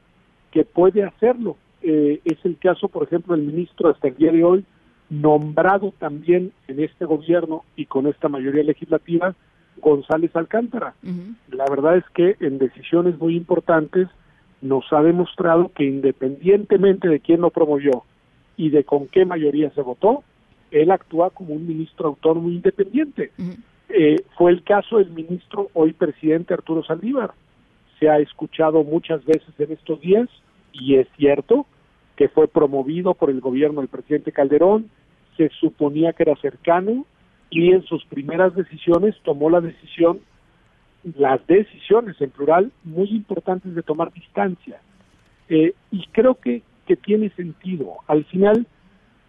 que puede hacerlo. Eh, es el caso, por ejemplo, del ministro hasta el día de hoy, nombrado también en este gobierno y con esta mayoría legislativa, González Alcántara. La verdad es que en decisiones muy importantes nos ha demostrado que independientemente de quién lo promovió y de con qué mayoría se votó, él actúa como un ministro autónomo independiente. Eh, fue el caso del ministro, hoy presidente Arturo Saldívar. Se ha escuchado muchas veces en estos días, y es cierto, que fue promovido por el gobierno del presidente Calderón, se suponía que era cercano, y en sus primeras decisiones tomó la decisión, las decisiones en plural, muy importantes de tomar distancia. Eh, y creo que, que tiene sentido. Al final,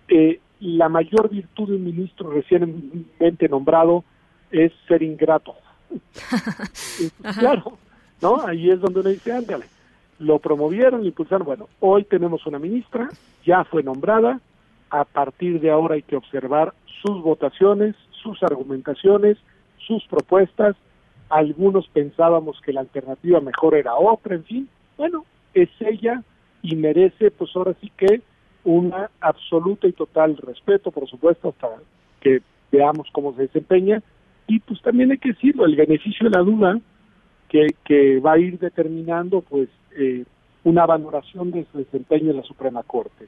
eh, la mayor virtud de un ministro recientemente nombrado es ser ingrato. claro, ¿no? Ahí es donde uno dice, ándale, lo promovieron, lo impulsaron. Bueno, hoy tenemos una ministra, ya fue nombrada, a partir de ahora hay que observar sus votaciones, sus argumentaciones, sus propuestas. Algunos pensábamos que la alternativa mejor era otra, en fin. Bueno, es ella y merece, pues ahora sí que, una absoluta y total respeto, por supuesto, hasta que veamos cómo se desempeña. Y pues también hay que decirlo, el beneficio de la duda, que, que va a ir determinando pues eh, una valoración de su desempeño en la Suprema Corte.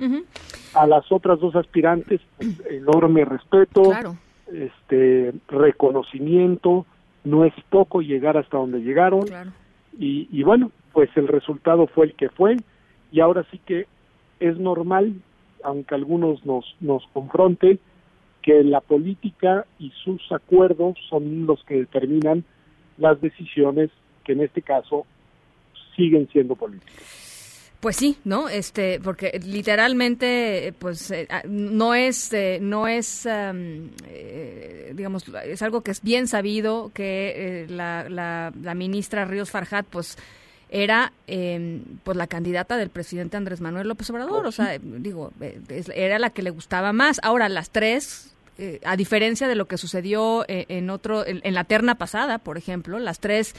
A las otras dos aspirantes, pues, enorme respeto, este reconocimiento, no es poco llegar hasta donde llegaron y, y bueno, pues el resultado fue el que fue y ahora sí que es normal, aunque algunos nos, nos confronten, que la política y sus acuerdos son los que determinan las decisiones que en este caso siguen siendo políticas. Pues sí, ¿no? Este, porque literalmente, pues, eh, ah, no es, eh, no es, eh, digamos, es algo que es bien sabido que la, la, ministra Ríos Farjat, pues, era em, pues la candidata del presidente Andrés Manuel López Obrador, oh, o sea, digo, era la que le gustaba más. Ahora las tres, a diferencia de lo que sucedió en otro, en, la terna pasada, por ejemplo, las tres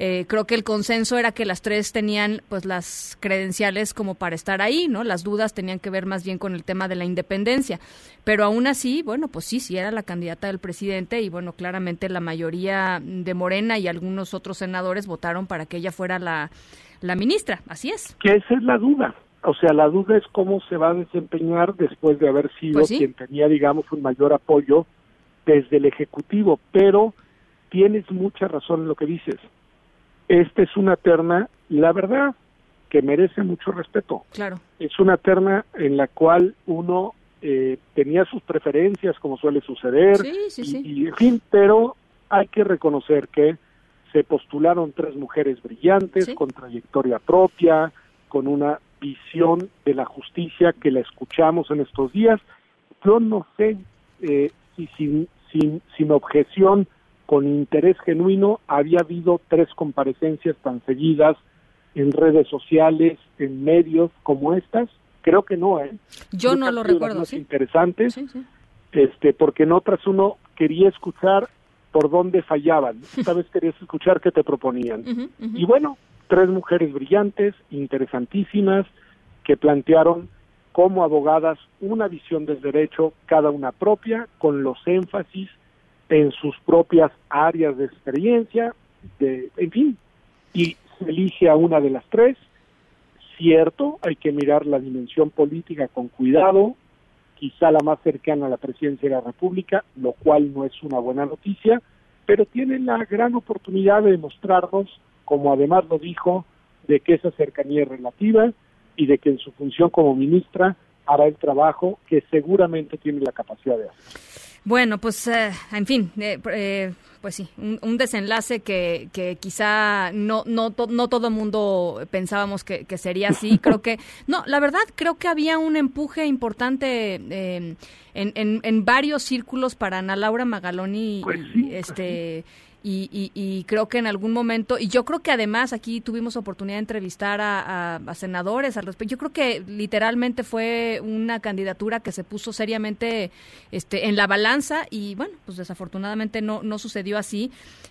eh, creo que el consenso era que las tres tenían pues las credenciales como para estar ahí, ¿no? Las dudas tenían que ver más bien con el tema de la independencia. Pero aún así, bueno, pues sí, sí era la candidata del presidente y bueno, claramente la mayoría de Morena y algunos otros senadores votaron para que ella fuera la, la ministra. Así es. Que esa es la duda. O sea, la duda es cómo se va a desempeñar después de haber sido pues quien tenía, digamos, un mayor apoyo desde el Ejecutivo. Pero tienes mucha razón en lo que dices esta es una terna, la verdad, que merece mucho respeto. Claro. Es una terna en la cual uno eh, tenía sus preferencias, como suele suceder, sí, sí, sí. Y, en fin, pero hay que reconocer que se postularon tres mujeres brillantes, con trayectoria propia, con una visión de la justicia que la escuchamos en estos días. Yo no sé eh, si sin, sin, sin objeción con interés genuino había habido tres comparecencias tan seguidas en redes sociales, en medios como estas. Creo que no, ¿eh? Yo no lo recuerdo, sí. Interesantes, este, porque en otras uno quería escuchar por dónde fallaban. Esta vez querías escuchar qué te proponían. Y bueno, tres mujeres brillantes, interesantísimas, que plantearon como abogadas una visión del derecho, cada una propia, con los énfasis en sus propias áreas de experiencia, de, en fin, y se elige a una de las tres. Cierto, hay que mirar la dimensión política con cuidado, quizá la más cercana a la presidencia de la República, lo cual no es una buena noticia, pero tiene la gran oportunidad de demostrarnos, como además lo dijo, de que esa cercanía es relativa y de que en su función como ministra hará el trabajo que seguramente tiene la capacidad de hacer. Bueno, pues, eh, en fin, eh, eh, pues sí, un, desenlace que, que quizá no, no, no todo mundo pensábamos que, sería así. Creo que, no, la verdad, creo que había un empuje importante en, en, en, varios círculos para Ana Laura Magaloni, pues este. Y, creo que en algún momento, y yo creo que además aquí tuvimos oportunidad de entrevistar a, senadores al respecto, yo creo que literalmente fue una candidatura que se puso seriamente este, en la balanza y bueno, pues desafortunadamente no, no sucedió así,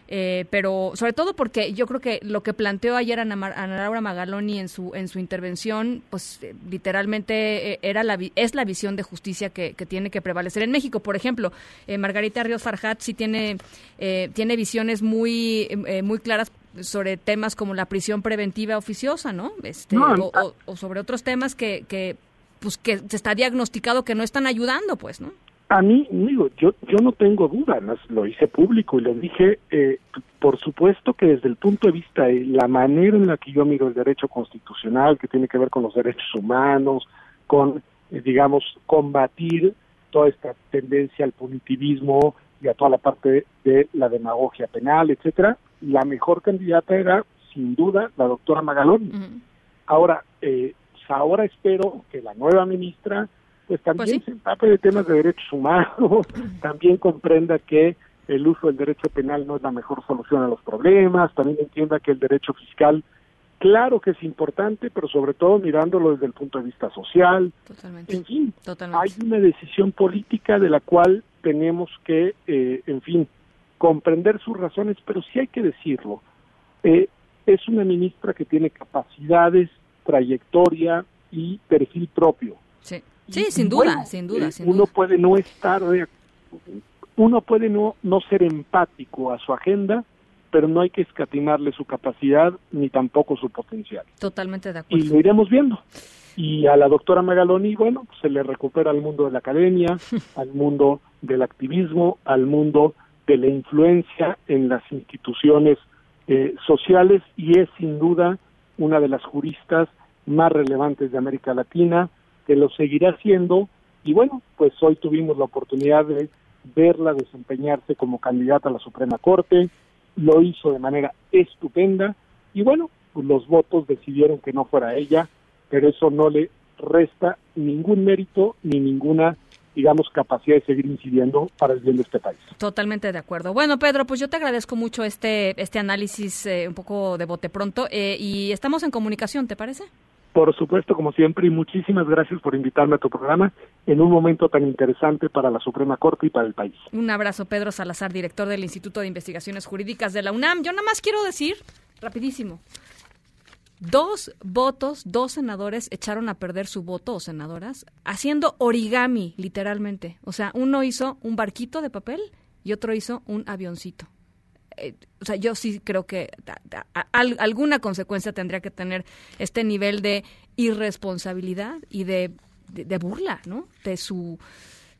eh, pero sobre todo porque yo creo que lo que planteó ayer Ana, Laura Magaloni en su, en su intervención, pues eh, literalmente eh, era la, es la visión de justicia que, tiene que prevalecer en México. Por ejemplo, Margarita Ríos Farjat sí tiene, tiene visión muy, eh, muy claras sobre temas como la prisión preventiva oficiosa, ¿no? Este, o, sobre otros temas que, que, pues, que se está diagnosticado que no están ayudando, pues, ¿no? A mí, digo, yo, yo no tengo duda, lo hice público y lo dije, eh, por supuesto que desde el punto de vista de la manera en la que yo miro el derecho constitucional, que tiene que ver con los derechos humanos, con, eh, digamos, combatir toda esta tendencia al punitivismo, y a toda la parte de la demagogia penal, etcétera, la mejor candidata era sin duda la doctora Magaloni. Ahora, eh, ahora espero que la nueva ministra pues también pues se empape de temas de derechos humanos, también comprenda que el uso del derecho penal no es la mejor solución a los problemas, también entienda que el derecho fiscal claro que es importante, pero sobre todo mirándolo desde el punto de vista social. Totalmente. En fin, Totalmente. hay una decisión política de la cual tenemos que, eh, en fin, comprender sus razones, pero sí hay que decirlo. Eh, es una ministra que tiene capacidades, trayectoria y perfil propio. Sí, sí sin, duda, sin duda, sin uno puede no estar, uno puede no, no ser empático a su agenda, pero no hay que escatimarle su capacidad ni tampoco su potencial. Totalmente de Y acuerdo. lo iremos viendo. Y a la doctora Magaloni, bueno, pues, se le recupera al mundo de la academia, al mundo del activismo, al mundo de la influencia en las instituciones eh, sociales y es sin duda una de las juristas más relevantes de América Latina, que lo seguirá siendo. Y bueno, pues hoy tuvimos la oportunidad de verla desempeñarse como candidata a la Suprema Corte, lo hizo de manera estupenda. Y bueno, pues los votos decidieron que no fuera ella, pero eso no le resta ningún mérito ni ninguna, digamos, capacidad de seguir incidiendo para el bien de este país. Totalmente de acuerdo. Bueno, Pedro, pues yo te agradezco mucho este, este análisis eh, un poco de bote pronto eh, y estamos en comunicación, ¿te parece? Por supuesto, como siempre, y muchísimas gracias por invitarme a tu programa en un momento tan interesante para la Suprema Corte y para el país. Un abrazo, Pedro Salazar, director del Instituto de Investigaciones Jurídicas de la UNAM. Yo nada más quiero decir, rapidísimo, dos votos, dos senadores echaron a perder su voto, o senadoras, haciendo origami, literalmente. O sea, uno hizo un barquito de papel y otro hizo un avioncito. Eh, o sea, yo sí creo que alguna consecuencia tendría que tener este nivel de irresponsabilidad y de, de- de burla, ¿no? De su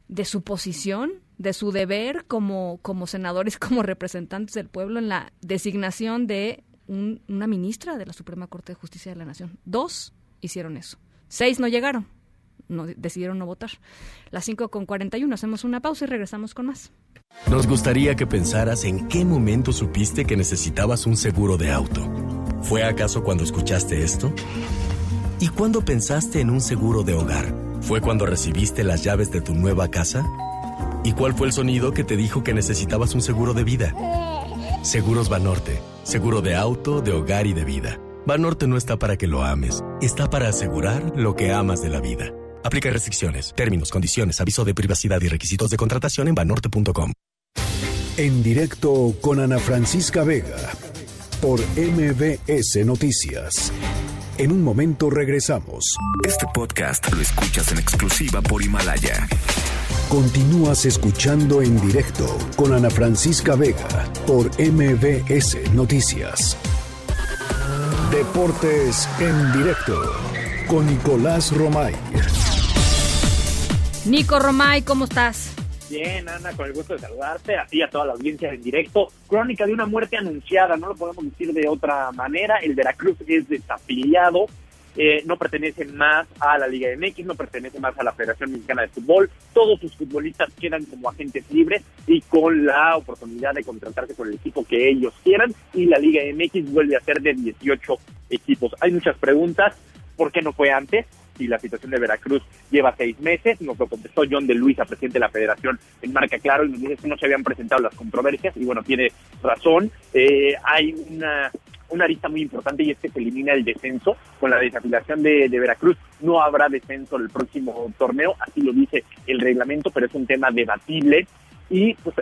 de su posición, de su deber como, como senadores, como representantes del pueblo en la designación de un- una ministra de la Suprema Corte de Justicia de la Nación. Dos hicieron eso. Seis no llegaron. No, decidieron no votar. Las cinco con 41. Hacemos una pausa y regresamos con más. Nos gustaría que pensaras en qué momento supiste que necesitabas un seguro de auto. ¿Fue acaso cuando escuchaste esto? ¿Y cuándo pensaste en un seguro de hogar? ¿Fue cuando recibiste las llaves de tu nueva casa? ¿Y cuál fue el sonido que te dijo que necesitabas un seguro de vida? Seguros Banorte. Seguro de auto, de hogar y de vida. Banorte no está para que lo ames, está para asegurar lo que amas de la vida. Aplica restricciones, términos, condiciones, aviso de privacidad y requisitos de contratación en banorte.com. En directo con Ana Francisca Vega por MBS Noticias. En un momento regresamos. Este podcast lo escuchas en exclusiva por Himalaya. Continúas escuchando en directo con Ana Francisca Vega por MBS Noticias. Deportes en directo con Nicolás Romay. Nico Romay, ¿cómo estás? Bien, Ana, con el gusto de saludarte, así a toda la audiencia en directo. Crónica de una muerte anunciada, no lo podemos decir de otra manera. El Veracruz es desafiliado, eh, no pertenece más a la Liga MX, no pertenece más a la Federación Mexicana de Fútbol. Todos sus futbolistas quedan como agentes libres y con la oportunidad de contratarse con el equipo que ellos quieran. Y la Liga MX vuelve a ser de 18 equipos. Hay muchas preguntas. ¿Por qué no fue antes? y la situación de Veracruz lleva seis meses. Nos lo contestó John de Luisa, presidente de la federación, en Marca Claro, y nos dice que no se habían presentado las controversias, y bueno, tiene razón. Eh, hay una, una arista muy importante y es que se elimina el descenso. Con la desafilación de, de Veracruz no habrá descenso el próximo torneo, así lo dice el reglamento, pero es un tema debatible. Y pues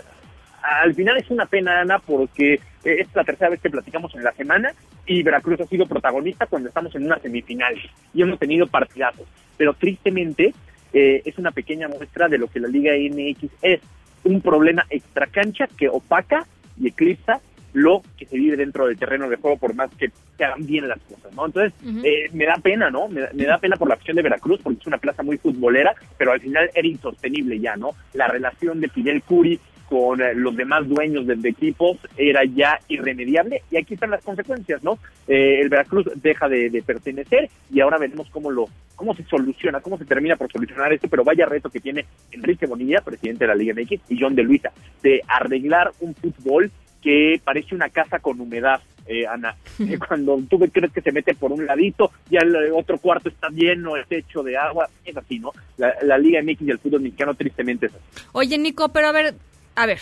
al final es una pena, Ana, porque es la tercera vez que platicamos en la semana y Veracruz ha sido protagonista cuando estamos en una semifinal y hemos tenido partidazos. Pero tristemente eh, es una pequeña muestra de lo que la Liga MX es, un problema extracancha que opaca y eclipsa lo que se vive dentro del terreno de juego por más que se hagan bien las cosas, ¿no? Entonces, eh, me da pena, ¿no? Me, me da pena por la afición de Veracruz porque es una plaza muy futbolera, pero al final era insostenible ya, ¿no? La relación de Fidel Curi con eh, los demás dueños de, de equipos era ya irremediable y aquí están las consecuencias, ¿no? Eh, el Veracruz deja de, de pertenecer y ahora veremos cómo lo cómo se soluciona, cómo se termina por solucionar esto, pero vaya reto que tiene Enrique Bonilla, presidente de la Liga MX, y John de Luisa, de arreglar un fútbol que parece una casa con humedad, eh, Ana. Eh, Cuando tú crees que se mete por un ladito, ya el otro cuarto está lleno, es hecho de agua, es así, ¿no? La, la Liga MX y el fútbol mexicano tristemente es así. Oye, Nico, pero a ver, a ver,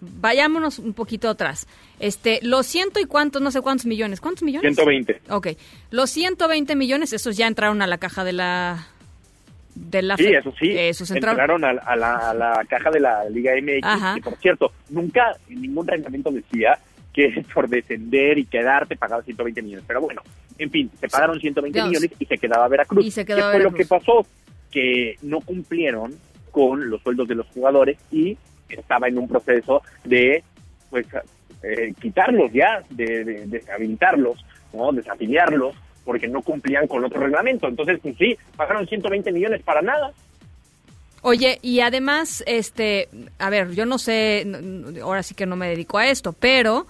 vayámonos un poquito atrás. Este, los ciento y cuántos, no sé cuántos millones, ¿cuántos millones? 120. Ok, los 120 millones, esos ya entraron a la caja de la... De la Sí, eso sí. Esos entraron. entraron a, a la, a la caja de la Liga MX. Ajá. Y por cierto, nunca en ningún reglamento decía que por descender y quedarte pagaba 120 millones. Pero bueno, en fin, se pagaron 120 Dios. millones y se quedaba Veracruz. Y se ¿Qué quedaba fue lo Veracruz. que pasó? Que no cumplieron con los sueldos de los jugadores y estaba en un proceso de pues eh, quitarlos ya, de, de- deshabilitarlos, ¿no? desafiliarlos, porque no cumplían con otro reglamento. Entonces, pues sí, pagaron 120 millones para nada. Oye, y además, este, a ver, yo no sé, ahora sí que no me dedico a esto, pero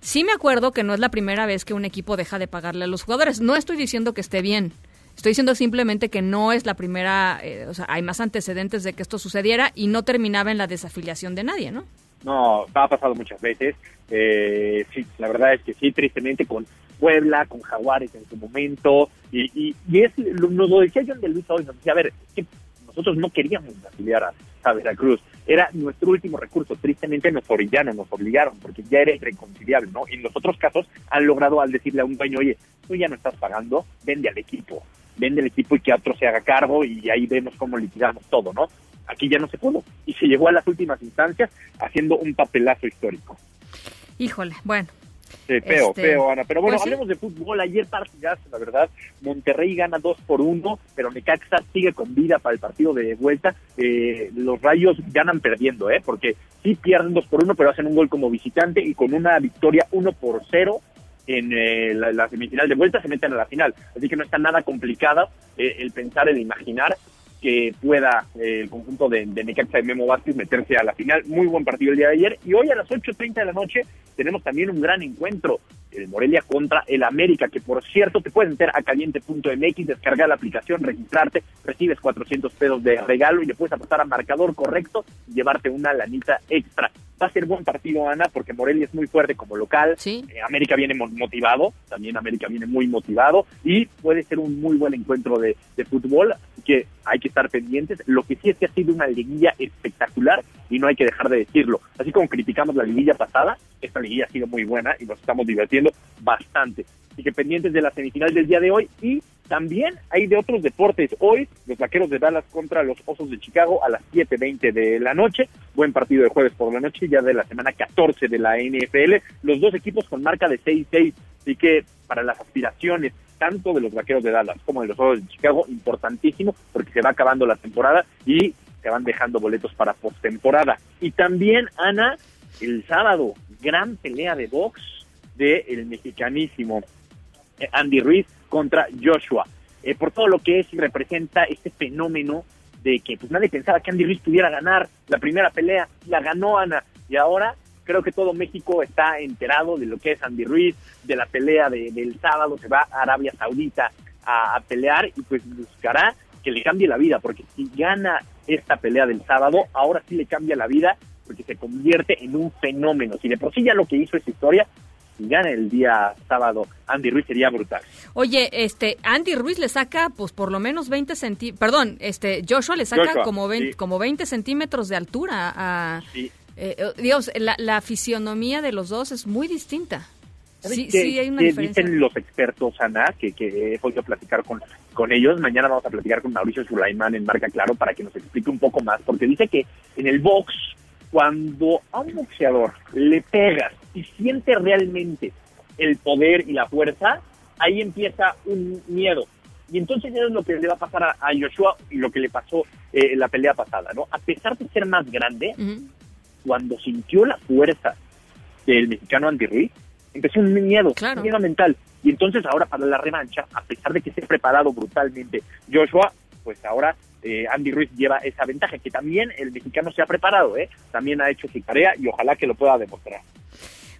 sí me acuerdo que no es la primera vez que un equipo deja de pagarle a los jugadores. No estoy diciendo que esté bien. Estoy diciendo simplemente que no es la primera, eh, o sea, hay más antecedentes de que esto sucediera y no terminaba en la desafiliación de nadie, ¿no? No, ha pasado muchas veces. Eh, sí, la verdad es que sí, tristemente con Puebla, con Jaguares en su momento. Y, y, y es, lo, lo decía John de Luis hoy, nos decía, a ver, que nosotros no queríamos afiliar a, a Veracruz. Era nuestro último recurso. Tristemente nos orillaron, nos obligaron, porque ya era irreconciliable, ¿no? Y en los otros casos han logrado al decirle a un dueño, oye, tú ya no estás pagando, vende al equipo. Vende al equipo y que otro se haga cargo y ahí vemos cómo liquidamos todo, ¿no? Aquí ya no se pudo. Y se llegó a las últimas instancias haciendo un papelazo histórico. Híjole, bueno. Sí, feo, Este, feo, Ana. Pero bueno, pues sí. hablemos de fútbol. Ayer partidazo, la verdad. Monterrey gana 2 por 1, pero Necaxa sigue con vida para el partido de vuelta. Eh, los Rayos ganan perdiendo, ¿eh? Porque sí pierden 2 por 1, pero hacen un gol como visitante y con una victoria 1 por 0 en eh, la, la semifinal de vuelta se meten a la final. Así que no está nada complicada eh, el pensar, el imaginar que pueda eh, el conjunto de, de Necaxa y Memo Vázquez meterse a la final. Muy buen partido el día de ayer. Y hoy a las 8.30 de la noche tenemos también un gran encuentro. El Morelia contra el América, que por cierto te puedes meter a caliente.mx, descargar la aplicación, registrarte, recibes 400 pesos de regalo y le puedes apostar a marcador correcto llevarte una lanita extra. Va a ser buen partido, Ana, porque Morelia es muy fuerte como local. Eh, América viene mo- motivado, también América viene muy motivado y puede ser un muy buen encuentro de, de fútbol, así que hay que estar pendientes. Lo que sí es que ha sido una liguilla espectacular y no hay que dejar de decirlo. Así como criticamos la liguilla pasada, esta liguilla ha sido muy buena y nos estamos divirtiendo bastante. Así que pendientes de la semifinal del día de hoy y también hay de otros deportes. Hoy los vaqueros de Dallas contra los Osos de Chicago a las 7.20 de la noche. Buen partido de jueves por la noche, ya de la semana 14 de la NFL. Los dos equipos con marca de 6-6. Así que para las aspiraciones tanto de los vaqueros de Dallas como de los Osos de Chicago, importantísimo porque se va acabando la temporada y se van dejando boletos para postemporada. Y también, Ana, el sábado, gran pelea de box de el mexicanísimo eh, Andy Ruiz contra Joshua. Eh, por todo lo que es y representa este fenómeno de que pues nadie pensaba que Andy Ruiz pudiera ganar la primera pelea, la ganó Ana y ahora creo que todo México está enterado de lo que es Andy Ruiz, de la pelea de- del sábado, se va a Arabia Saudita a, pelear y pues buscará que le cambie la vida, porque si gana esta pelea del sábado, ahora sí le cambia la vida, porque se convierte en un fenómeno. Si de por sí ya lo que hizo esa historia, si gana el día sábado, Andy Ruiz sería brutal. Oye, este, Andy Ruiz le saca, pues, por lo menos 20 centímetros, perdón, este, Joshua le saca Joshua, como, 20, sí. como 20 centímetros de altura a... Sí. eh, eh, Dios, la, la fisionomía de los dos es muy distinta. ¿Sabes Sí, sí, hay una diferencia. dicen los expertos, Ana, que, que he podido platicar con, con ellos? Mañana vamos a platicar con Mauricio Sulaimán en Marca Claro para que nos explique un poco más, porque dice que en el box, cuando a un boxeador le pegas y siente realmente el poder y la fuerza, ahí empieza un miedo. Y entonces eso es lo que le va a pasar a, a Joshua y lo que le pasó eh, en la pelea pasada, ¿no? A pesar de ser más grande, cuando sintió la fuerza del mexicano Andy Ruiz, empezó un miedo, un miedo mental. Y entonces ahora para la revancha, a pesar de que esté preparado brutalmente Joshua, pues ahora eh, Andy Ruiz lleva esa ventaja, que también el mexicano se ha preparado, ¿eh? También ha hecho su tarea y ojalá que lo pueda demostrar.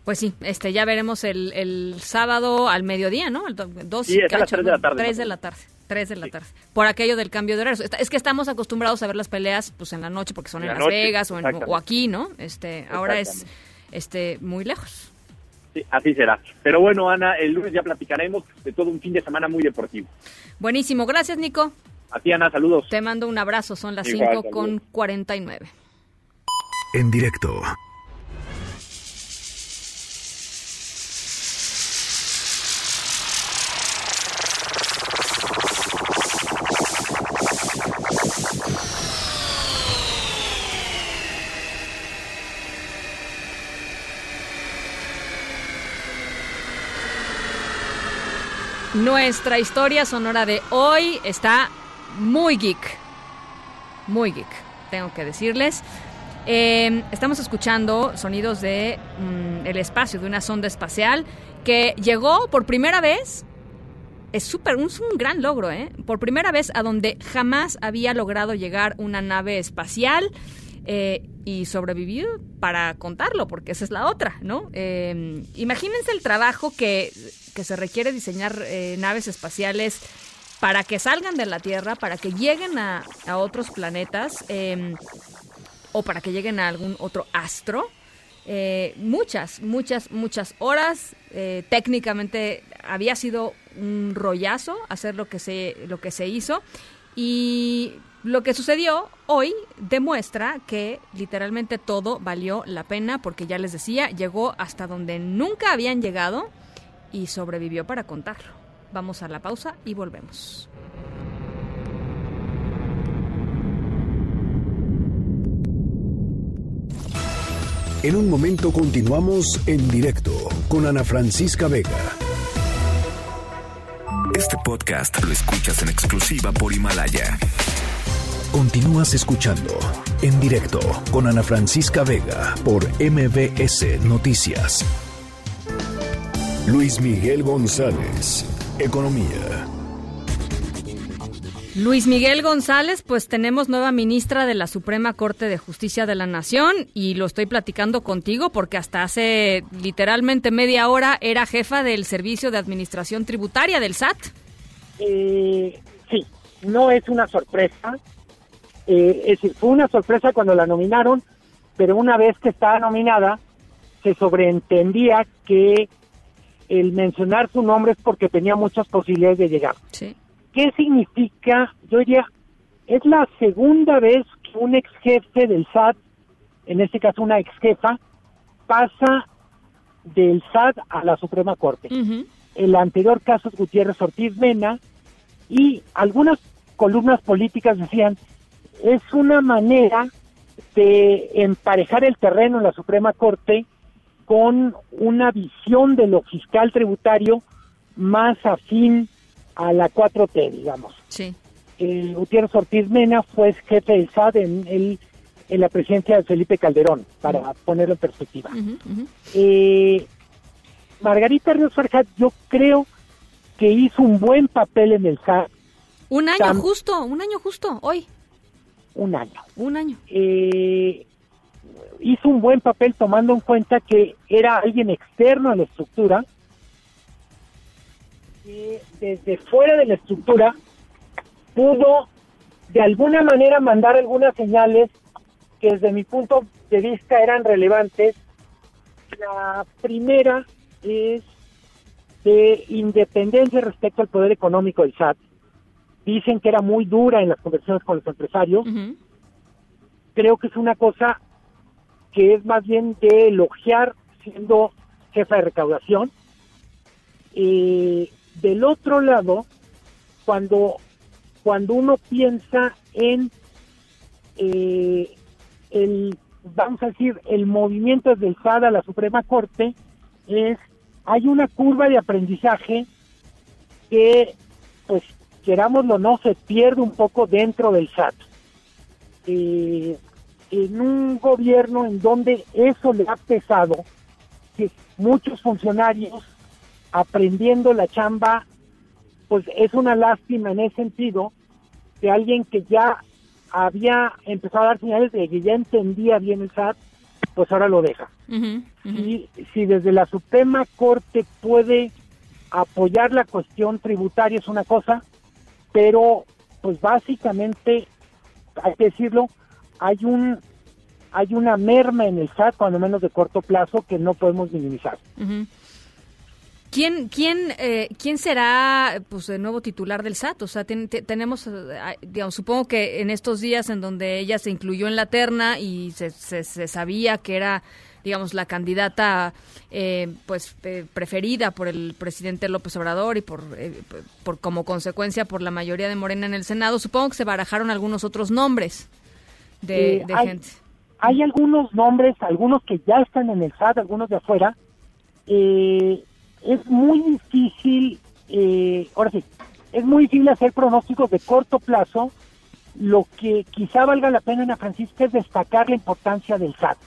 Pues sí, este, ya veremos el, el sábado al mediodía, ¿no? El do- dos Sí, y es a las cacho, tres de la tarde, Tres más o de la tarde. Tres de la tarde. Por aquello del cambio de horarios. Está- Es que estamos acostumbrados a ver las peleas pues en la noche porque son En en, la Las noche, Vegas o, en- o aquí, ¿no? Este, ahora es este muy lejos. Sí, así será. Pero bueno, Ana, el lunes ya platicaremos de todo un fin de semana muy deportivo. Buenísimo, gracias Nico. A ti, Ana, saludos. Te mando un abrazo, son las Igual, 5 con 49. En directo. Nuestra historia sonora de hoy está muy geek. Muy geek, tengo que decirles. Eh, estamos escuchando sonidos de mm, el espacio, de una sonda espacial que llegó por primera vez. Es súper, un, un gran logro, ¿eh? Por primera vez a donde jamás había logrado llegar una nave espacial. Eh, y sobrevivió para contarlo, porque esa es la otra, ¿no? Eh, imagínense el trabajo que, que se requiere diseñar eh, naves espaciales para que salgan de la Tierra, para que lleguen a, a otros planetas o para que lleguen a algún otro astro. Muchas, muchas, muchas horas. Técnicamente había sido un rollazo hacer lo que se, lo que se hizo. Y lo que sucedió hoy demuestra que literalmente todo valió la pena porque ya les decía, llegó hasta donde nunca habían llegado y sobrevivió para contarlo. Vamos a la pausa y volvemos. En un momento continuamos en directo con Ana Francisca Vega. Este podcast lo escuchas en exclusiva por Himalaya. Continúas escuchando en directo con Ana Francisca Vega por MBS Noticias. Luis Miguel González, Economía. Luis Miguel González, pues tenemos nueva ministra de la Suprema Corte de Justicia de la Nación y lo estoy platicando contigo porque hasta hace literalmente media hora era jefa del Servicio de Administración Tributaria del SAT. Eh, sí, no es una sorpresa. Eh, es decir, fue una sorpresa cuando la nominaron, pero una vez que estaba nominada, se sobreentendía que el mencionar su nombre es porque tenía muchas posibilidades de llegar. Sí. ¿Qué significa? Yo diría, es la segunda vez que un ex jefe del SAT, en este caso una ex jefa, pasa del SAT a la Suprema Corte. El anterior caso es Gutiérrez Ortiz Mena y algunas columnas políticas decían, es una manera de emparejar el terreno en la Suprema Corte con una visión de lo fiscal tributario más afín a la 4T, digamos. Sí. Eh, Gutiérrez Ortiz Mena fue jefe del SAT en, el, en la presidencia de Felipe Calderón, para ponerlo en perspectiva. Eh, Margarita Ríos Farjat, yo creo que hizo un buen papel en el SAT. Un año Tam- justo, un año justo, hoy. Un año. Un año. Eh, hizo un buen papel tomando en cuenta que era alguien externo a la estructura, que desde fuera de la estructura pudo de alguna manera mandar algunas señales que desde mi punto de vista eran relevantes. La primera es de independencia respecto al poder económico del SAT. Dicen que era muy dura en las conversaciones con los empresarios. Creo que es una cosa que es más bien de elogiar siendo jefa de recaudación. Eh, del otro lado, cuando, cuando uno piensa en eh, el, vamos a decir, el movimiento del SAD a la Suprema Corte, es, hay una curva de aprendizaje que, pues, querámoslo o no, se pierde un poco dentro del SAT. Eh, en un gobierno en donde eso le ha pesado, que muchos funcionarios aprendiendo la chamba, pues es una lástima en ese sentido que alguien que ya había empezado a dar señales de que ya entendía bien el SAT, pues ahora lo deja. Si, si desde la Suprema Corte puede apoyar la cuestión tributaria es una cosa, pero pues básicamente, hay que decirlo, hay un hay una merma en el SAT, cuando menos de corto plazo, que no podemos minimizar. ¿Quién, quién, eh, ¿Quién será pues, el nuevo titular del SAT? O sea, ten- te- tenemos, eh, digamos, supongo que en estos días en donde ella se incluyó en la terna y se, se, se sabía que era, digamos, la candidata eh, pues eh, preferida por el presidente López Obrador y por, eh, por como consecuencia por la mayoría de Morena en el Senado, supongo que se barajaron algunos otros nombres de, Eh, de hay, gente. hay algunos nombres, algunos que ya están en el SAT, algunos de afuera. Eh, es muy difícil, eh, ahora sí, es muy difícil hacer pronósticos de corto plazo lo que quizá valga la pena, Ana Francisca, es destacar la importancia del SAT.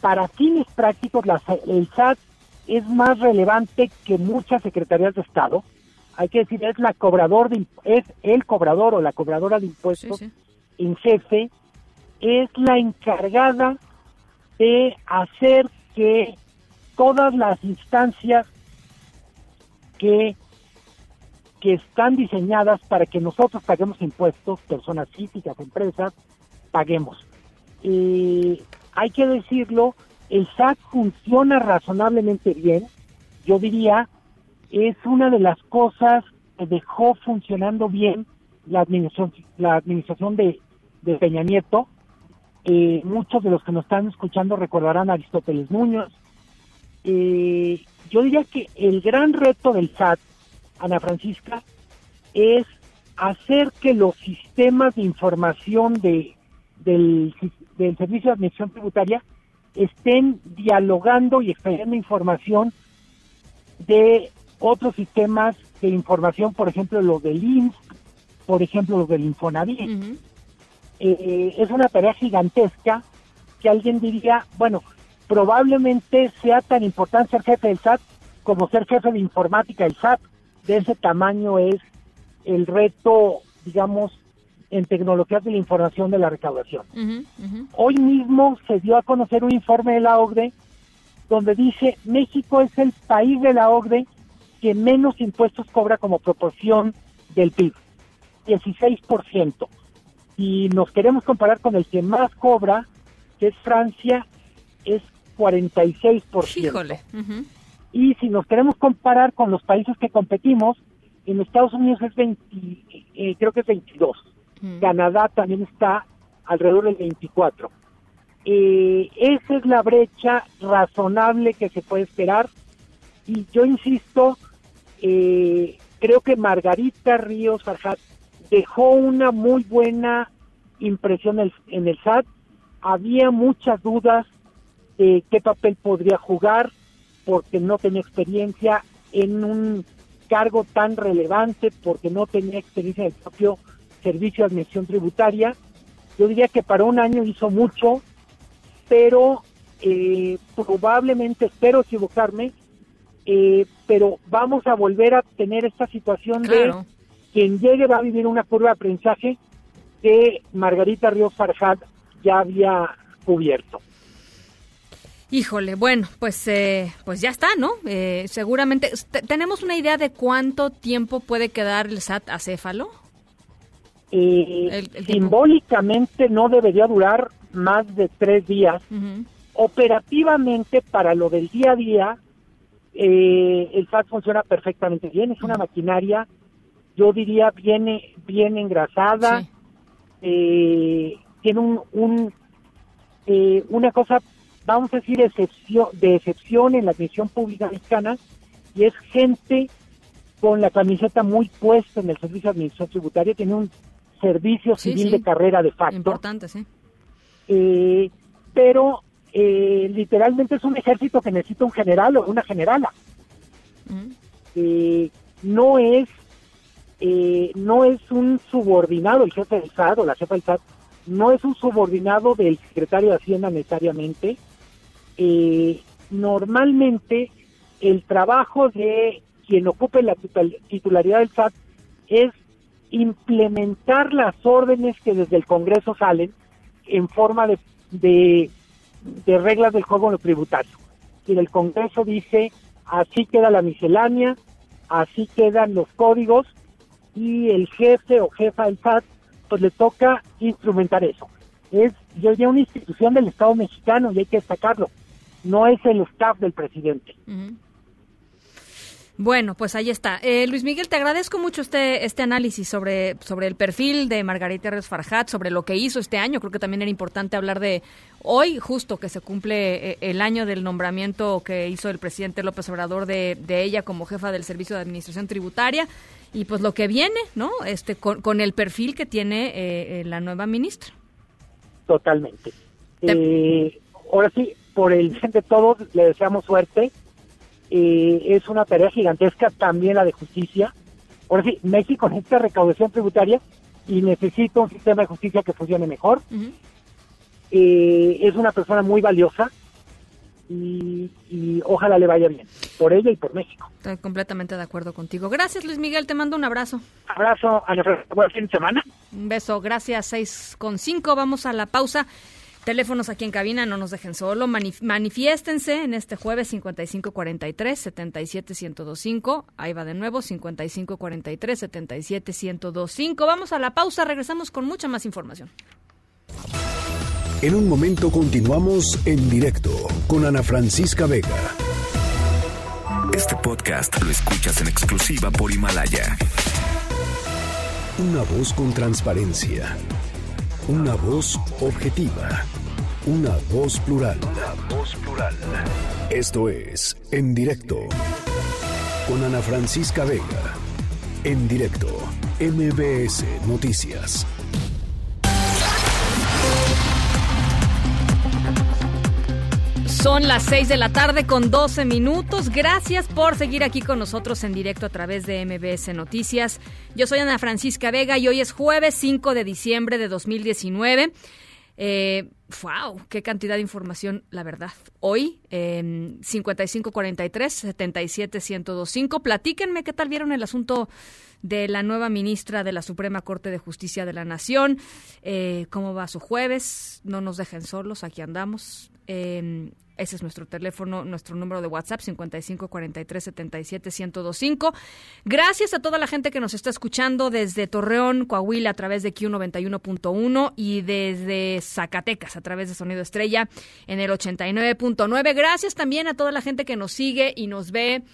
Para fines prácticos, la- el SAT es más relevante que muchas secretarías de Estado. Hay que decir, es la cobrador de, es el cobrador o la cobradora de impuestos en jefe, es la encargada de hacer que todas las instancias que, que están diseñadas para que nosotros paguemos impuestos, personas físicas, empresas, paguemos. Eh, hay que decirlo, el SAT funciona razonablemente bien. Yo diría, es una de las cosas que dejó funcionando bien la administración, la administración de, de Peña Nieto. Eh, muchos de los que nos están escuchando recordarán a Aristóteles Muñoz. Eh, yo diría que el gran reto del SAT, Ana Francisca, es hacer que los sistemas de información de, del, del Servicio de Administración Tributaria estén dialogando y extrayendo información de otros sistemas de información, por ejemplo, los del IMSS, por ejemplo, los del Infonavit. Eh, es una tarea gigantesca que alguien diría, bueno, probablemente sea tan importante ser jefe del SAT como ser jefe de informática del SAT. De ese tamaño es el reto, digamos, en tecnologías de la información de la recaudación. Hoy mismo se dio a conocer un informe de la OCDE donde dice México es el país de la OCDE que menos impuestos cobra como proporción del PIB, 16%. Y nos queremos comparar con el que más cobra, que es Francia, es 46%. Híjole. ujú. Y si nos queremos comparar con los países que competimos, en Estados Unidos es 20, eh, creo que es 22. Canadá también está alrededor del 24. Eh, esa es la brecha razonable que se puede esperar. Y yo insisto, eh, creo que Margarita Ríos Farjat dejó una muy buena impresión en, en el SAT. Había muchas dudas de qué papel podría jugar porque no tenía experiencia en un cargo tan relevante, porque no tenía experiencia en el propio servicio de administración tributaria. Yo diría que para un año hizo mucho, pero eh, probablemente, espero equivocarme, eh, pero vamos a volver a tener esta situación Claro. de quien llegue va a vivir una curva de aprendizaje que Margarita Ríos Farjad ya había cubierto. Híjole, bueno, pues eh, pues ya está, ¿no? Eh, seguramente te- tenemos una idea de cuánto tiempo puede quedar el SAT acéfalo. Eh, El- el simbólicamente no debería durar más de tres días. Operativamente, para lo del día a día, eh, el SAT funciona perfectamente bien. Es una maquinaria, yo diría, bien, bien engrasada. Eh, tiene un, un, eh, una cosa, vamos a decir, excepción, de excepción en la admisión pública mexicana, y es gente con la camiseta muy puesta en el servicio de administración tributaria, tiene un servicio Sí, civil sí. de carrera de facto. Importante, sí. Eh, pero eh, literalmente es un ejército que necesita un general o una generala. Eh, no es eh, no es un subordinado el jefe del SAT o la jefa del SAT no es un subordinado del secretario de Hacienda necesariamente normalmente el trabajo de quien ocupe la titularidad del SAT es implementar las órdenes que desde el Congreso salen en forma de, de, reglas del juego en lo tributario. Y el Congreso dice, así queda la miscelánea, así quedan los códigos, y el jefe o jefa del SAT, pues le toca instrumentar eso. Es, yo diría, una institución del Estado mexicano y hay que destacarlo. No es el staff del presidente. Bueno, pues ahí está. Eh, Luis Miguel, te agradezco mucho este este análisis sobre, sobre el perfil de Margarita Ríos Farjat, sobre lo que hizo este año. Creo que también era importante hablar de hoy, justo que se cumple eh, el año del nombramiento que hizo el presidente López Obrador de, de ella como jefa del Servicio de Administración Tributaria y pues lo que viene, ¿no? Este con, con el perfil que tiene eh, eh, la nueva ministra. Totalmente. Eh, ahora sí, por el bien de todos, le deseamos suerte. Eh, es una tarea gigantesca también la de justicia. Ahora sí, México necesita recaudación tributaria y necesito un sistema de justicia que funcione mejor. Eh, es una persona muy valiosa y, y ojalá le vaya bien, por ella y por México. Estoy completamente de acuerdo contigo. Gracias, Luis Miguel. Te mando un abrazo. Abrazo, Ana buen fin de semana. Un beso. Gracias. 6 con 5. Vamos a la pausa. Teléfonos aquí en cabina, no nos dejen solo. Manif- manifiéstense en este jueves 5543-77125. Ahí va de nuevo, 5543-77125. Vamos a la pausa, regresamos con mucha más información. En un momento continuamos en directo con Ana Francisca Vega. Este podcast lo escuchas en exclusiva por Himalaya. Una voz con transparencia. Una voz objetiva. Una voz plural. voz plural. Esto es En Directo con Ana Francisca Vega. En directo, MBS Noticias. Son las 6 de la tarde con 12 minutos. Gracias por seguir aquí con nosotros en directo a través de MBS Noticias. Yo soy Ana Francisca Vega y hoy es jueves 5 de diciembre de 2019. Eh, wow, qué cantidad de información, la verdad. Hoy, en 5543-77125. Platíquenme qué tal vieron el asunto de la nueva ministra de la Suprema Corte de Justicia de la Nación. Eh, ¿Cómo va su jueves? No nos dejen solos, aquí andamos. Eh, ese es nuestro teléfono, nuestro número de WhatsApp, 5543-77-1025. Gracias a toda la gente que nos está escuchando desde Torreón, Coahuila, a través de Q91.1 y desde Zacatecas, a través de Sonido Estrella en el 89.9. Gracias también a toda la gente que nos sigue y nos ve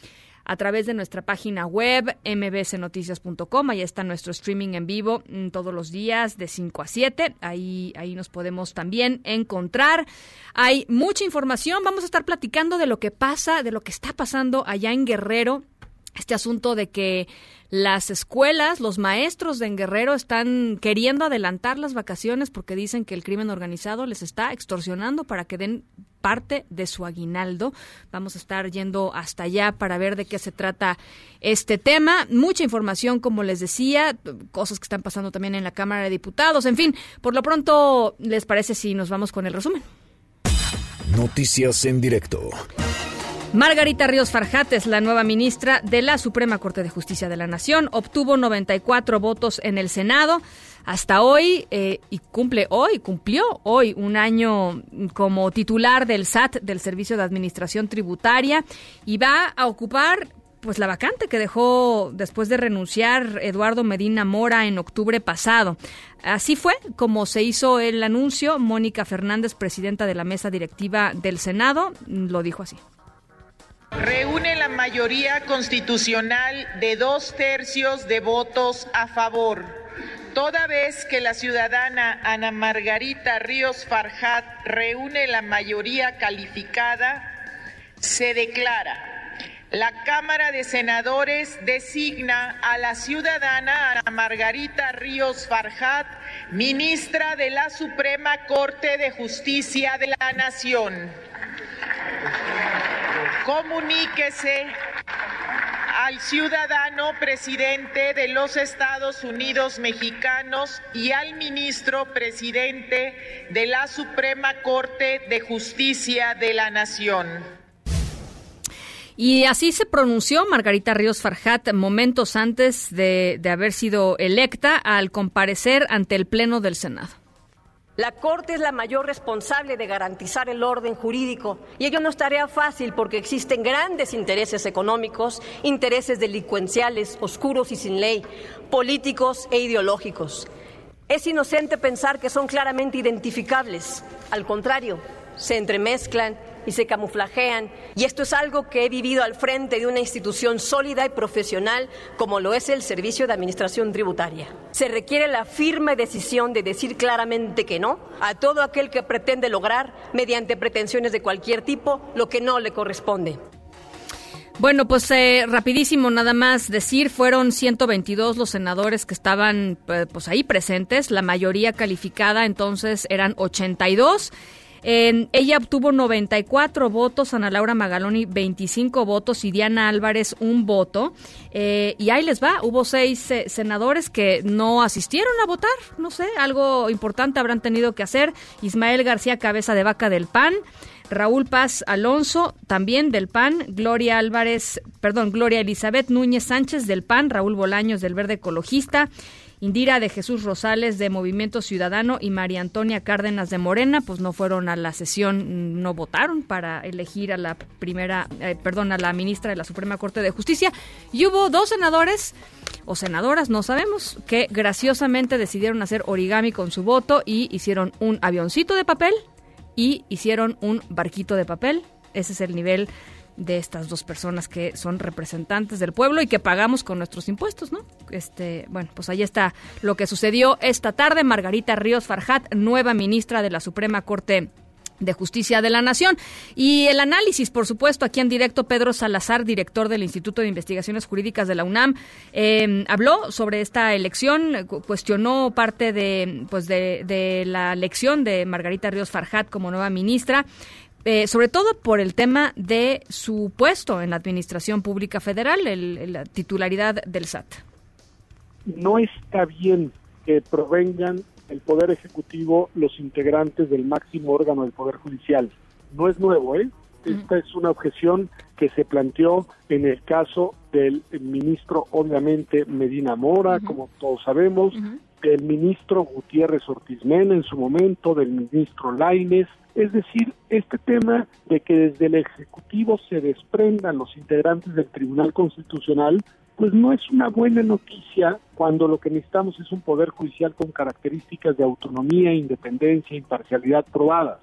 a través de nuestra página web mbsnoticias.com. Ahí está nuestro streaming en vivo mm, todos los días de 5 a 7. Ahí, ahí nos podemos también encontrar. Hay mucha información. Vamos a estar platicando de lo que pasa, de lo que está pasando allá en Guerrero. Este asunto de que las escuelas, los maestros de en Guerrero están queriendo adelantar las vacaciones porque dicen que el crimen organizado les está extorsionando para que den parte de su aguinaldo. Vamos a estar yendo hasta allá para ver de qué se trata este tema. Mucha información, como les decía, cosas que están pasando también en la Cámara de Diputados. En fin, por lo pronto, ¿les parece si nos vamos con el resumen? Noticias en directo. Margarita Ríos Farjat es la nueva ministra de la Suprema Corte de Justicia de la Nación. Obtuvo 94 votos en el Senado. Hasta hoy, eh, y cumple hoy, cumplió hoy un año como titular del SAT, del Servicio de Administración Tributaria, y va a ocupar pues la vacante que dejó después de renunciar Eduardo Medina Mora en octubre pasado. Así fue como se hizo el anuncio. Mónica Fernández, presidenta de la mesa directiva del Senado, lo dijo así. Reúne la mayoría constitucional de dos tercios de votos a favor. Toda vez que la ciudadana Ana Margarita Ríos Farjat reúne la mayoría calificada, se declara la Cámara de Senadores designa a la ciudadana Ana Margarita Ríos Farjat, ministra de la Suprema Corte de Justicia de la Nación. Comuníquese al ciudadano presidente de los Estados Unidos mexicanos y al ministro presidente de la Suprema Corte de Justicia de la Nación. Y así se pronunció Margarita Ríos Farjat momentos antes de, de, haber sido electa al comparecer ante el Pleno del Senado. La Corte es la mayor responsable de garantizar el orden jurídico y ello no es tarea fácil porque existen grandes intereses económicos, intereses delincuenciales, oscuros y sin ley, políticos e ideológicos. Es inocente pensar que son claramente identificables. Al contrario, se entremezclan y se camuflajean. Y esto es algo que he vivido al frente de una institución sólida y profesional como lo es el Servicio de Administración Tributaria. Se requiere la firme decisión de decir claramente que no a todo aquel que pretende lograr, mediante pretensiones de cualquier tipo, lo que no le corresponde. Bueno, pues eh, rapidísimo nada más decir, fueron 122 los senadores que estaban pues ahí presentes, la mayoría calificada entonces eran 82. Ella obtuvo 94 votos, Ana Laura Magaloni 25 votos y Diana Álvarez un voto. Eh, y ahí les va, hubo seis eh, senadores que no asistieron a votar, no sé, algo importante habrán tenido que hacer. Ismael García Cabeza de Vaca del PAN. Raúl Paz Alonso, también del PAN, Gloria Álvarez, perdón, Gloria Elizabeth Núñez Sánchez del PAN, Raúl Bolaños del Verde Ecologista, Indira de Jesús Rosales de Movimiento Ciudadano y María Antonia Cárdenas de Morena, pues no fueron a la sesión, no votaron para elegir a la primera, eh, perdón, a la ministra de la Suprema Corte de Justicia. Y hubo dos senadores o senadoras, no sabemos, que graciosamente decidieron hacer origami con su voto y hicieron un avioncito de papel y hicieron un barquito de papel. Ese es el nivel de estas dos personas que son representantes del pueblo y que pagamos con nuestros impuestos, ¿no? Este, bueno, pues ahí está lo que sucedió esta tarde. Margarita Ríos Farjat, nueva ministra de la Suprema Corte de Justicia de la Nación. Y el análisis, por supuesto, aquí en directo, Pedro Salazar, director del Instituto de Investigaciones Jurídicas de la UNAM, eh, habló sobre esta elección, cu- cuestionó parte de, pues de, de la elección de Margarita Ríos Farjat como nueva ministra. Eh, sobre todo por el tema de su puesto en la Administración Pública Federal, el- la titularidad del SAT. no está bien que provengan el Poder Ejecutivo los integrantes del máximo órgano del Poder Judicial. No es nuevo, ¿eh? Esta es una objeción que se planteó en el caso del ministro, obviamente, Medina Mora, como todos sabemos, del ministro Gutiérrez Ortiz Mena en su momento, del ministro Laines. Es decir, este tema de que desde el Ejecutivo se desprendan los integrantes del Tribunal Constitucional, pues no es una buena noticia cuando lo que necesitamos es un poder judicial con características de autonomía, independencia, imparcialidad probadas.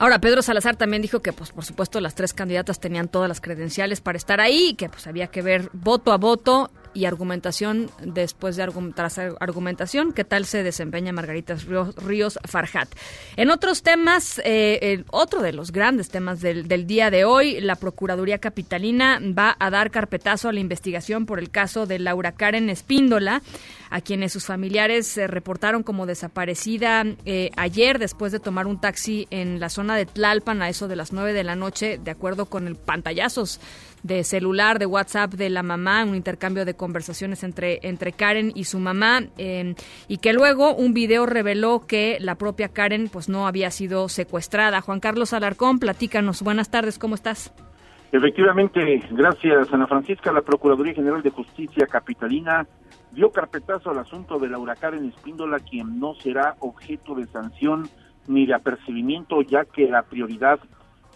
Ahora, Pedro Salazar también dijo que, pues, por supuesto, las tres candidatas tenían todas las credenciales para estar ahí y que, pues, había que ver voto a voto y argumentación después de argu- tras argumentación qué tal se desempeña Margarita Ríos, Ríos Farjat. En otros temas, eh, otro de los grandes temas del, del día de hoy, la Procuraduría Capitalina va a dar carpetazo a la investigación por el caso de Laura Karen Espíndola, a quienes sus familiares se reportaron como desaparecida eh, ayer después de tomar un taxi en la zona de Tlalpan a eso de las 9 de la noche, de acuerdo con el pantallazos de celular, de WhatsApp de la mamá, un intercambio de conversaciones entre, entre Karen y su mamá, eh, y que luego un video reveló que la propia Karen pues no había sido secuestrada. Juan Carlos Alarcón, platícanos. Buenas tardes, ¿cómo estás? Efectivamente, gracias Ana Francisca, la Procuraduría General de Justicia Capitalina dio carpetazo al asunto de Laura Karen Espíndola, quien no será objeto de sanción ni de apercibimiento, ya que la prioridad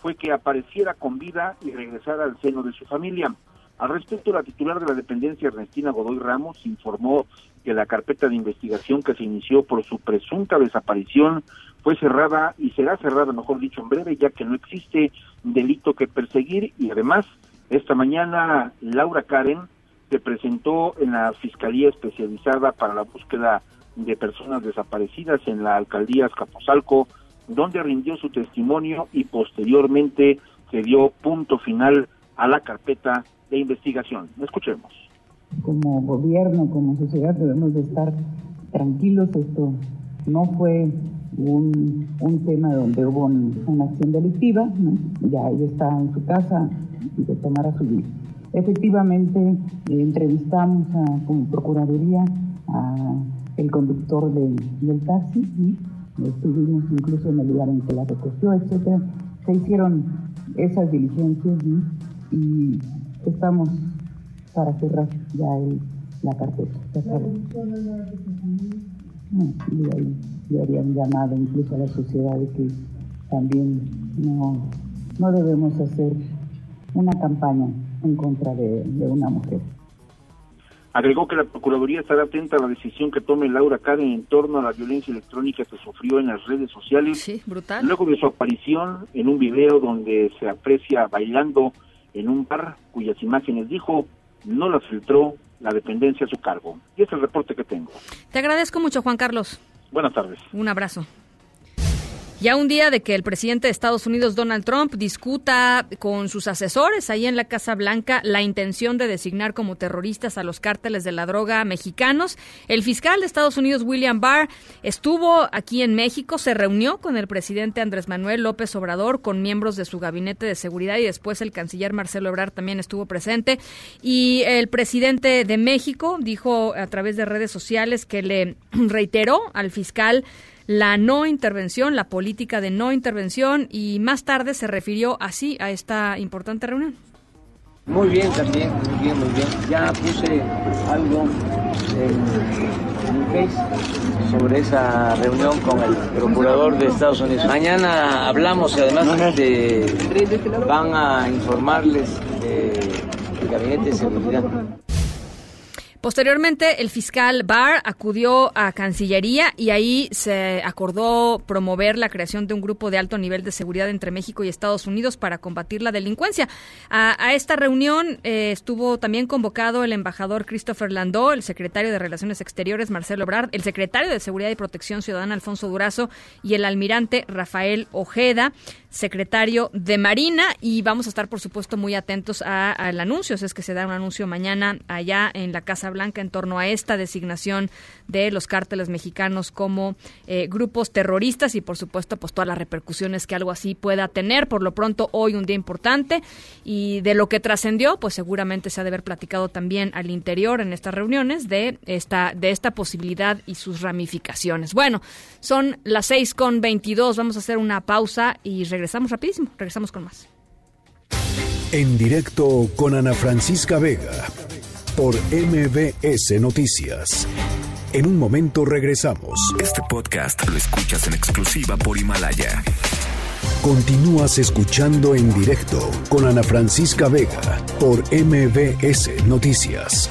fue que apareciera con vida y regresara al seno de su familia. Al respecto, la titular de la dependencia, Ernestina Godoy Ramos, informó que la carpeta de investigación que se inició por su presunta desaparición fue cerrada y será cerrada, mejor dicho, en breve, ya que no existe delito que perseguir y además esta mañana Laura Karen se presentó en la Fiscalía Especializada para la Búsqueda de Personas Desaparecidas en la Alcaldía Azcapotzalco, donde rindió su testimonio y posteriormente se dio punto final a la carpeta de investigación. Escuchemos. como gobierno, como sociedad, debemos de estar tranquilos. Esto no fue un, un tema donde hubo un- una acción delictiva, ya ella está en su casa y se tomará su vida. Efectivamente, eh, entrevistamos a- como Procuraduría a el conductor del, taxi, ¿no? Estuvimos incluso en el lugar en que la recogió, etcétera. Se hicieron esas diligencias ¿no? y estamos para cerrar ya el, la carpeta. Ya. No, y ahí le habían llamado incluso a la sociedad de que también no, no debemos hacer una campaña en contra de, de una mujer. Agregó que la Procuraduría estará atenta a la decisión que tome Laura Karen en torno a la violencia electrónica que sufrió en las redes sociales. Sí, brutal. Luego de su aparición en un video donde se aprecia bailando en un bar cuyas imágenes dijo no las filtró la dependencia a su cargo. Y es el reporte que tengo. Te agradezco mucho, Juan Carlos. Buenas tardes. Un abrazo. Ya un día de que el presidente de Estados Unidos, Donald Trump, discuta con sus asesores ahí en la Casa Blanca la intención de designar como terroristas a los cárteles de la droga mexicanos. El fiscal de Estados Unidos, William Barr, estuvo aquí en México, se reunió con el presidente Andrés Manuel López Obrador, con miembros de su gabinete de seguridad y después el canciller Marcelo Ebrard también estuvo presente. Y el presidente de México dijo a través de redes sociales que le reiteró al fiscal la no intervención, la política de no intervención y más tarde se refirió así a esta importante reunión. Muy bien también, muy bien, muy bien. Ya puse algo en, mi face sobre esa reunión con el procurador de Estados Unidos. Mañana hablamos y además de, van a informarles del gabinete de seguridad. Posteriormente, el fiscal Barr acudió a Cancillería y ahí se acordó promover la creación de un grupo de alto nivel de seguridad entre México y Estados Unidos para combatir la delincuencia. A, esta reunión eh, estuvo también convocado el embajador Christopher Landó, el secretario de Relaciones Exteriores Marcelo Ebrard, el secretario de Seguridad y Protección Ciudadana Alfonso Durazo y el almirante Rafael Ojeda secretario de Marina y vamos a estar por supuesto muy atentos al anuncio, es que se da un anuncio mañana allá en la Casa Blanca en torno a esta designación de los cárteles mexicanos como eh, grupos terroristas y por supuesto pues todas las repercusiones que algo así pueda tener. Por lo pronto hoy un día importante y de lo que trascendió pues seguramente se ha de haber platicado también al interior en estas reuniones de esta de esta posibilidad y sus ramificaciones. Bueno, son las seis con veintidós, vamos a hacer una pausa y regresamos regresamos rapidísimo, regresamos con más. En directo con Ana Francisca Vega por MBS Noticias. En un momento regresamos. Este podcast lo escuchas en exclusiva por Himalaya. Continúas escuchando en directo con Ana Francisca Vega por MBS Noticias.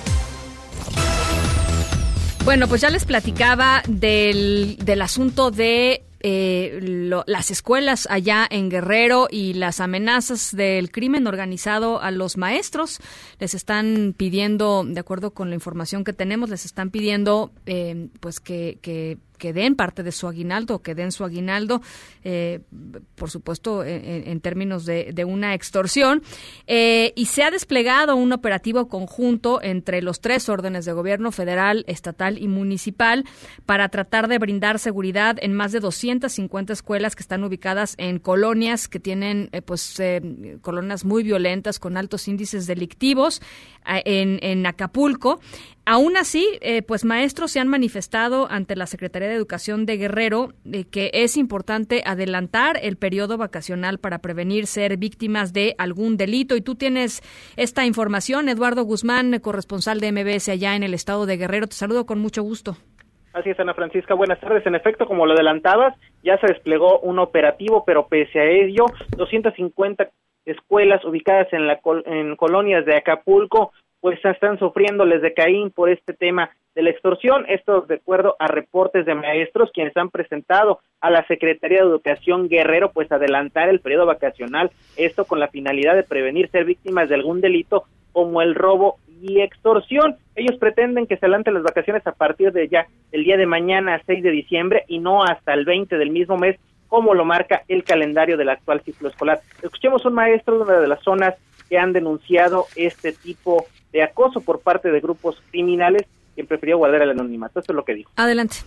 Bueno, pues ya les platicaba del, del asunto de eh, las escuelas allá en Guerrero y las amenazas del crimen organizado a los maestros. Les están pidiendo, de acuerdo con la información que tenemos, les están pidiendo eh, pues que, que que den parte de su aguinaldo, que den su aguinaldo, eh, por supuesto, en, términos de, una extorsión. Eh, y se ha desplegado un operativo conjunto entre los tres órdenes de gobierno, federal, estatal y municipal, para tratar de brindar seguridad en más de 250 escuelas que están ubicadas en colonias que tienen, eh, pues, colonias muy violentas con altos índices delictivos en Acapulco. Aún así, eh, pues maestros se han manifestado ante la Secretaría de Educación de Guerrero de que es importante adelantar el periodo vacacional para prevenir ser víctimas de algún delito. Y tú tienes esta información, Eduardo Guzmán, corresponsal de MBS allá en el estado de Guerrero. Te saludo con mucho gusto. Así es, Ana Francisca. Buenas tardes. En efecto, como lo adelantabas, ya se desplegó un operativo, pero pese a ello, 250 escuelas ubicadas en, la en colonias de Acapulco pues están sufriendo les de Caín por este tema de la extorsión. Esto de acuerdo a reportes de maestros quienes han presentado a la Secretaría de Educación Guerrero, pues adelantar el periodo vacacional, esto con la finalidad de prevenir ser víctimas de algún delito como el robo y extorsión. Ellos pretenden que se adelanten las vacaciones a partir de ya el día de mañana, 6 de diciembre, y no hasta el 20 del mismo mes, como lo marca el calendario del actual ciclo escolar. Escuchemos un maestro de una de las zonas que han denunciado este tipo de acoso por parte de grupos criminales que prefirió guardar el anonimato. Eso es lo que dijo. Adelante.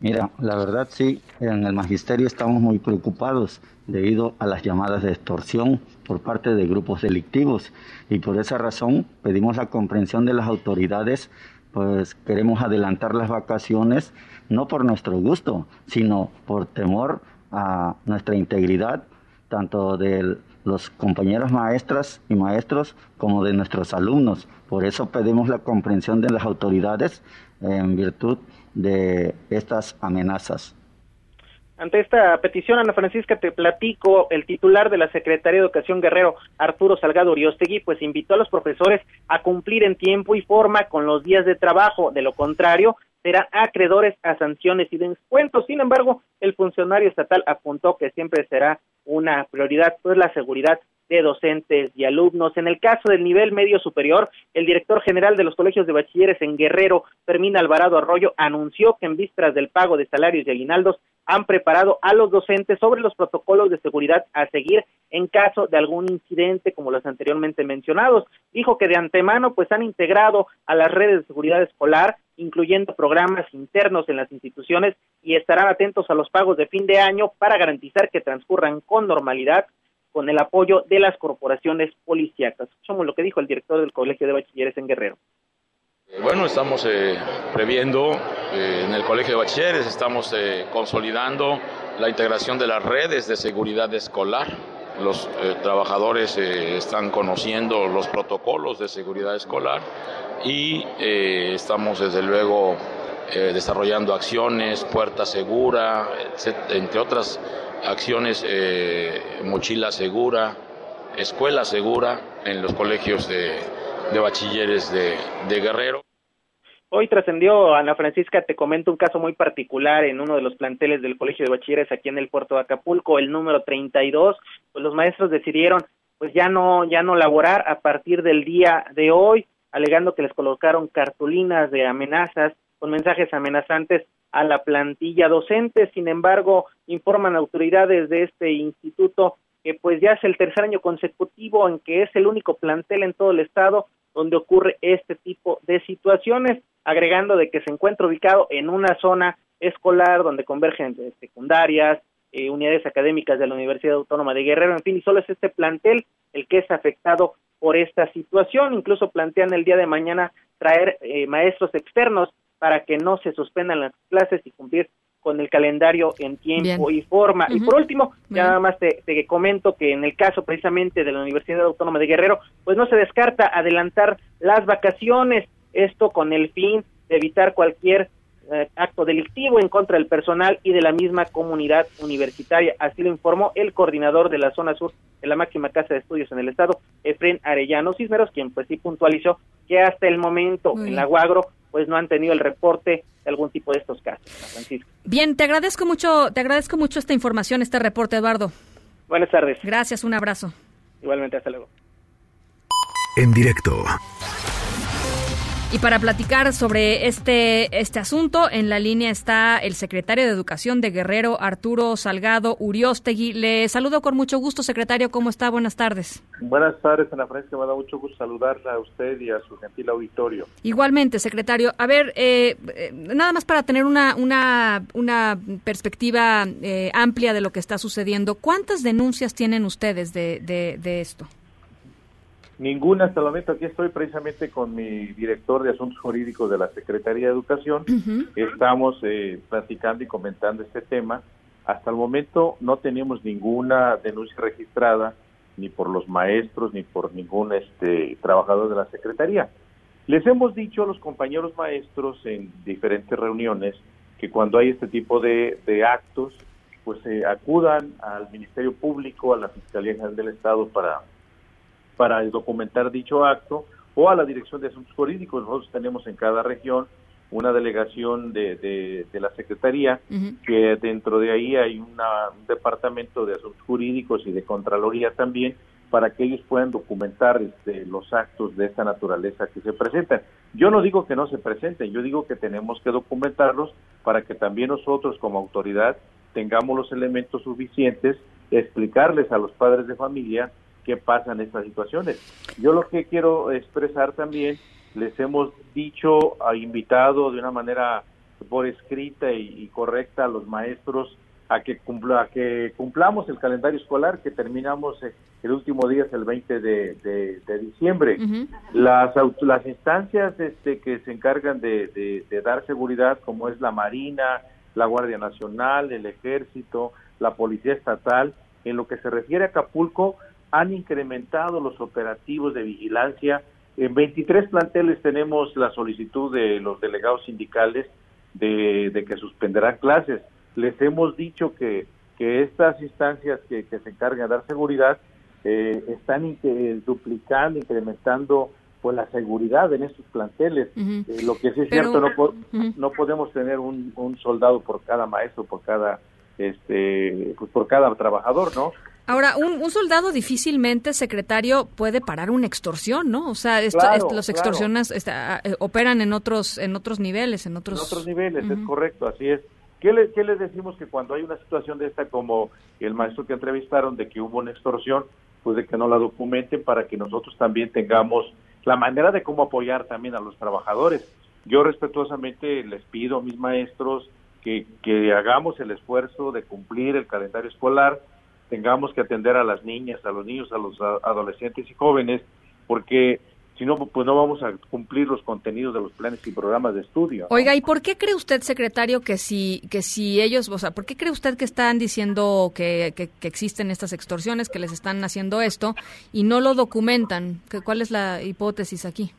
Mira, la verdad sí, en el magisterio estamos muy preocupados debido a las llamadas de extorsión por parte de grupos delictivos y por esa razón pedimos la comprensión de las autoridades, pues queremos adelantar las vacaciones no por nuestro gusto, sino por temor a nuestra integridad, tanto del los compañeros maestras y maestros como de nuestros alumnos. Por eso pedimos la comprensión de las autoridades en virtud de estas amenazas. Ante esta petición, Ana Francisca, te platico, el titular de la Secretaría de Educación Guerrero, Arturo Salgado Uriostegui, pues invitó a los profesores a cumplir en tiempo y forma con los días de trabajo. De lo contrario, serán acreedores a sanciones y descuentos. Sin embargo, el funcionario estatal apuntó que siempre será una prioridad, pues la seguridad de docentes y alumnos. En el caso del nivel medio superior, el director general de los colegios de bachilleres en Guerrero, Fermín Alvarado Arroyo, anunció que en vísperas del pago de salarios y aguinaldos han preparado a los docentes sobre los protocolos de seguridad a seguir en caso de algún incidente como los anteriormente mencionados. Dijo que de antemano pues han integrado a las redes de seguridad escolar, incluyendo programas internos en las instituciones y estarán atentos a los pagos de fin de año para garantizar que transcurran con normalidad con el apoyo de las corporaciones policíacas. Somos lo que dijo el director del Colegio de Bachilleres en Guerrero. Bueno, estamos eh, previendo eh, en el Colegio de Bachilleres, estamos eh, consolidando la integración de las redes de seguridad escolar. Los eh, trabajadores eh, están conociendo los protocolos de seguridad escolar y eh, estamos desde luego eh, desarrollando acciones, puerta segura, entre otras acciones, eh, mochila segura, escuela segura en los colegios de, de bachilleres de, de Guerrero. Hoy trascendió, Ana Francisca, te comento un caso muy particular en uno de los planteles del Colegio de Bachilleres aquí en el puerto de Acapulco, el número 32, pues los maestros decidieron pues ya no ya no laborar a partir del día de hoy, alegando que les colocaron cartulinas de amenazas con mensajes amenazantes a la plantilla docente. Sin embargo, informan autoridades de este instituto que pues ya es el tercer año consecutivo en que es el único plantel en todo el estado donde ocurre este tipo de situaciones, agregando de que se encuentra ubicado en una zona escolar donde convergen eh, secundarias, eh, unidades académicas de la Universidad Autónoma de Guerrero, en fin, y solo es este plantel el que es afectado por esta situación. Incluso plantean el día de mañana traer eh, maestros externos para que no se suspendan las clases y cumplir con el calendario en tiempo Bien. y forma. Y por último, Bien. ya nada más te, te comento que en el caso precisamente de la Universidad Autónoma de Guerrero, pues no se descarta adelantar las vacaciones, esto con el fin de evitar cualquier eh, acto delictivo en contra del personal y de la misma comunidad universitaria. Así lo informó el coordinador de la zona sur de la máxima casa de estudios en el estado, Efren Arellano Cisneros, quien pues sí puntualizó que hasta el momento Muy en la Guagro pues no han tenido el reporte de algún tipo de estos casos. Francisco. Bien, te agradezco mucho, te agradezco mucho esta información, este reporte, Eduardo. Buenas tardes. Gracias, un abrazo. Igualmente, hasta luego. En directo. Y para platicar sobre este, este asunto, en la línea está el secretario de Educación de Guerrero, Arturo Salgado Uriostegui. Le saludo con mucho gusto, secretario. ¿Cómo está? Buenas tardes. Buenas tardes, Ana Francisca. Me da mucho gusto saludarla a usted y a su gentil auditorio. Igualmente, secretario. A ver, eh, eh, nada más para tener una, una, una perspectiva eh, amplia de lo que está sucediendo. ¿Cuántas denuncias tienen ustedes de, de, de esto? Ninguna hasta el momento. Aquí estoy precisamente con mi director de Asuntos Jurídicos de la Secretaría de Educación. Estamos eh, platicando y comentando este tema. Hasta el momento no tenemos ninguna denuncia registrada ni por los maestros ni por ningún este trabajador de la Secretaría. Les hemos dicho a los compañeros maestros en diferentes reuniones que cuando hay este tipo de, de actos, pues eh, acudan al Ministerio Público, a la Fiscalía General del Estado para para documentar dicho acto o a la Dirección de Asuntos Jurídicos. Nosotros tenemos en cada región una delegación de, de, de la Secretaría, que dentro de ahí hay una, un departamento de asuntos jurídicos y de Contraloría también, para que ellos puedan documentar este, los actos de esta naturaleza que se presentan. Yo no digo que no se presenten, yo digo que tenemos que documentarlos para que también nosotros como autoridad tengamos los elementos suficientes, explicarles a los padres de familia qué pasa en estas situaciones. Yo lo que quiero expresar también, les hemos dicho, ha invitado de una manera por escrita y, y correcta a los maestros a que, cumpla, a que cumplamos el calendario escolar, que terminamos eh, el último día es el 20 de, de- de diciembre. Las, aut- las instancias este, que se encargan de, de- de dar seguridad, como es la Marina, la Guardia Nacional, el Ejército, la Policía Estatal, en lo que se refiere a Acapulco, han incrementado los operativos de vigilancia. En 23 planteles tenemos la solicitud de los delegados sindicales de, de que suspenderán clases. Les hemos dicho que, que estas instancias que, que se encargan de dar seguridad eh, están in- eh, duplicando, incrementando pues la seguridad en estos planteles. Eh, lo que sí es Pero- cierto, no, po- no podemos tener un, un soldado por cada maestro, por cada este pues por cada trabajador, ¿no? Ahora, un, un soldado difícilmente, secretario, puede parar una extorsión, ¿no? O sea, esto, Claro, esto- los claro. extorsiones este, ah, eh, operan en otros en otros niveles, en otros... en otros niveles, es correcto, así es. ¿Qué, le, ¿Qué les decimos que cuando hay una situación de esta como el maestro que entrevistaron de que hubo una extorsión, pues de que no la documenten para que nosotros también tengamos la manera de cómo apoyar también a los trabajadores. Yo respetuosamente les pido a mis maestros que, que hagamos el esfuerzo de cumplir el calendario escolar, tengamos que atender a las niñas, a los niños, a los adolescentes y jóvenes, porque si no, pues no vamos a cumplir los contenidos de los planes y programas de estudio. Oiga, ¿y por qué cree usted, secretario, que si, que si ellos, o sea, por qué cree usted que están diciendo que, que, existen estas extorsiones, que les están haciendo esto y no lo documentan? ¿Cuál es la hipótesis aquí?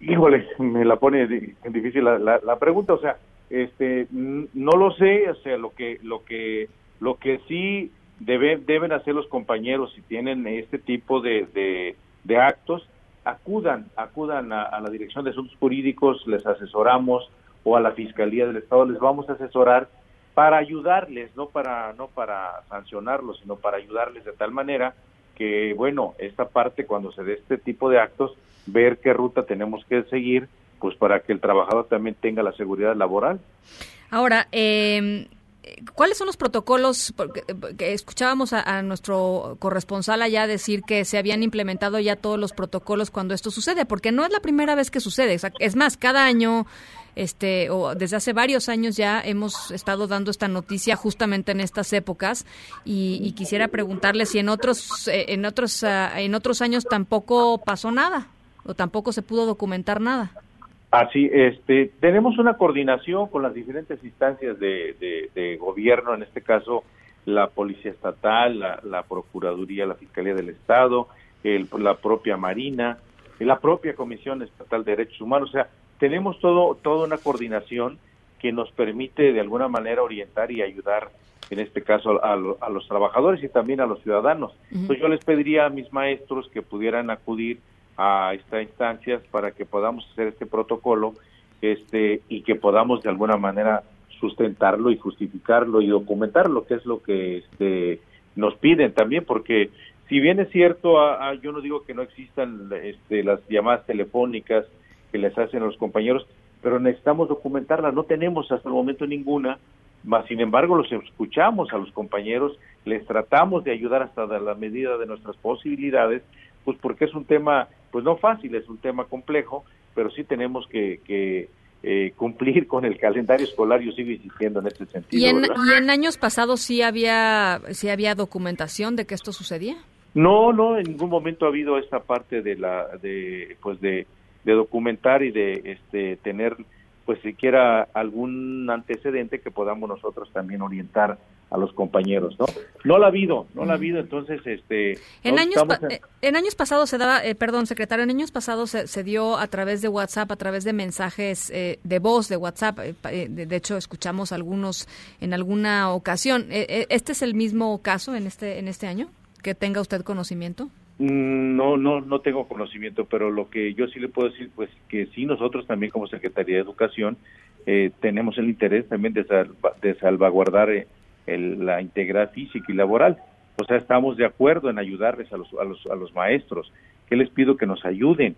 Híjole, me la pone difícil la, la, pregunta, o sea, este, no lo sé, o sea, lo que, lo que, lo que sí deben deben hacer los compañeros si tienen este tipo de, de actos acudan, acudan a, la Dirección de Asuntos Jurídicos, les asesoramos o a la Fiscalía del Estado les vamos a asesorar para ayudarles, no para no para sancionarlos, sino para ayudarles de tal manera que bueno, esta parte cuando se dé este tipo de actos, ver qué ruta tenemos que seguir, pues para que el trabajador también tenga la seguridad laboral. Ahora, eh, ¿Cuáles son los protocolos? Porque, escuchábamos a, nuestro corresponsal allá decir que se habían implementado ya todos los protocolos cuando esto sucede, porque no es la primera vez que sucede. Es más, cada año, este, o desde hace varios años ya hemos estado dando esta noticia justamente en estas épocas y, quisiera preguntarle si en otros, eh, en otros, ah, en otros años tampoco pasó nada o tampoco se pudo documentar nada. Así, este, tenemos una coordinación con las diferentes instancias de, gobierno, en este caso la Policía Estatal, la, Procuraduría, la Fiscalía del Estado, la propia Marina, la propia Comisión Estatal de Derechos Humanos. O sea, tenemos todo, toda una coordinación que nos permite de alguna manera orientar y ayudar, en este caso, a, los trabajadores y también a los ciudadanos. Entonces yo les pediría a mis maestros que pudieran acudir a estas instancias para que podamos hacer este protocolo este y que podamos de alguna manera sustentarlo y justificarlo y documentarlo que es lo que este nos piden también porque si bien es cierto yo no digo que no existan este, las llamadas telefónicas que les hacen a los compañeros pero necesitamos documentarlas no tenemos hasta el momento ninguna más sin embargo los escuchamos a los compañeros les tratamos de ayudar hasta la medida de nuestras posibilidades pues porque es un tema pues no fácil, es un tema complejo, pero sí tenemos que, eh, cumplir con el calendario escolar, yo sigo insistiendo en este sentido. ¿Y en, años pasados sí había, sí había documentación de que esto sucedía? No, no, en ningún momento ha habido esta parte de la, de, pues de, de documentar y de este, tener pues siquiera algún antecedente que podamos nosotros también orientar a los compañeros, ¿no? No la ha habido, no la ha habido, entonces, este... En, años, eh, en... años pasados se daba, eh, perdón, secretario, en años pasados se, dio a través de WhatsApp, a través de mensajes eh, de voz de WhatsApp, de, hecho escuchamos algunos en alguna ocasión. ¿Este es el mismo caso en este, en este año? ¿Que tenga usted conocimiento? Mm, no, no, no tengo conocimiento, pero lo que yo sí le puedo decir, pues que sí nosotros también como Secretaría de Educación eh, tenemos el interés también de, de salvaguardar eh, la integridad física y laboral. O sea, estamos de acuerdo en ayudarles a los, a los, a los maestros. que les pido que nos ayuden?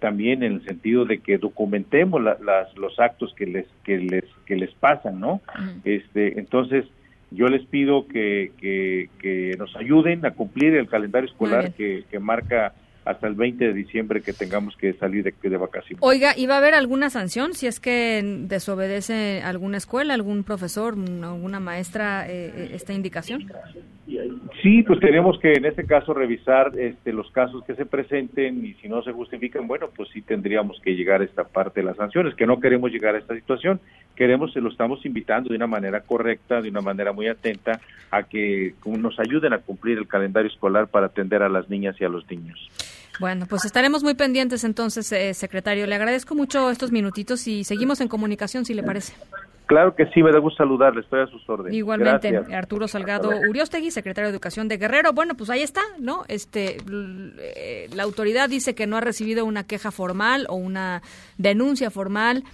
también en el sentido de que documentemos las, los actos que les que les que les pasan no este entonces yo les pido que, que, nos ayuden a cumplir el calendario escolar que, que, marca hasta el 20 de diciembre que tengamos que salir de, de, vacaciones. Oiga, ¿y va a haber alguna sanción si es que desobedece alguna escuela, algún profesor, alguna maestra eh, eh, esta indicación? Sí, pues tenemos que en este caso revisar este, los casos que se presenten y si no se justifican, bueno, pues sí tendríamos que llegar a esta parte de las sanciones, que no queremos llegar a esta situación, queremos, se lo estamos invitando de una manera correcta, de una manera muy atenta, a que nos ayuden a cumplir el calendario escolar para atender a las niñas y a los niños. Bueno, pues estaremos muy pendientes entonces, eh, secretario. Le agradezco mucho estos minutitos y seguimos en comunicación, si le parece. Claro que sí, me da gusto saludarle, estoy a sus órdenes. Igualmente, Arturo Salgado Uriostegui, secretario de Educación de Guerrero. Bueno, pues ahí está, ¿no? Este, eh, la autoridad dice que no ha recibido una queja formal o una denuncia formal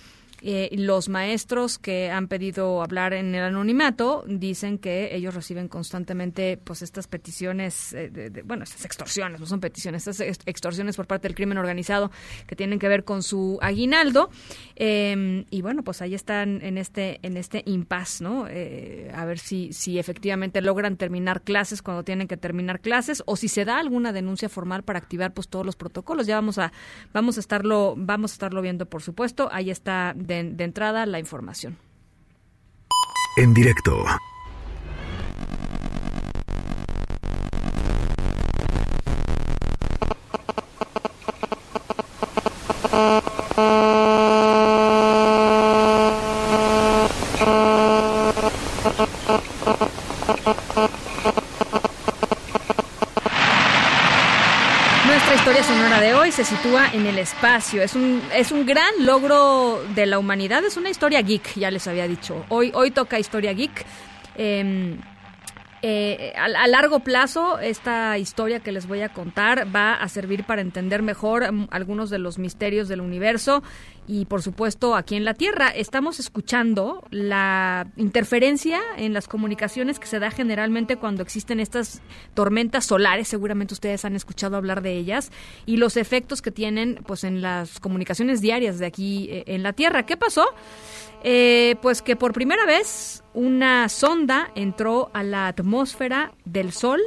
Eh, los maestros que han pedido hablar en el anonimato dicen que ellos reciben constantemente pues estas peticiones, eh, de, bueno, estas extorsiones, no son peticiones, estas extorsiones por parte del crimen organizado que tienen que ver con su aguinaldo. Em, y bueno, pues ahí están en este en este impasse, ¿no? Eh, a ver si si efectivamente logran terminar clases cuando tienen que terminar clases o si se da alguna denuncia formal para activar pues todos los protocolos. Ya vamos a vamos a estarlo vamos a estarlo viendo, por supuesto. Ahí está de, de entrada la información. En directo. Sitúa en el espacio. Es un, es un gran logro de la humanidad. Es una historia geek, ya les había dicho. Hoy, hoy toca historia geek. Em, eh, a, largo plazo, esta historia que les voy a contar va a servir para entender mejor mm, algunos de los misterios del universo y, por supuesto, aquí en la Tierra. Estamos escuchando la interferencia en las comunicaciones que se da generalmente cuando existen estas tormentas solares. Seguramente ustedes han escuchado hablar de ellas y los efectos que tienen, pues, en las comunicaciones diarias de aquí eh, en la Tierra. ¿Qué pasó? Eh, pues que por primera vez una sonda entró a la atmósfera del Sol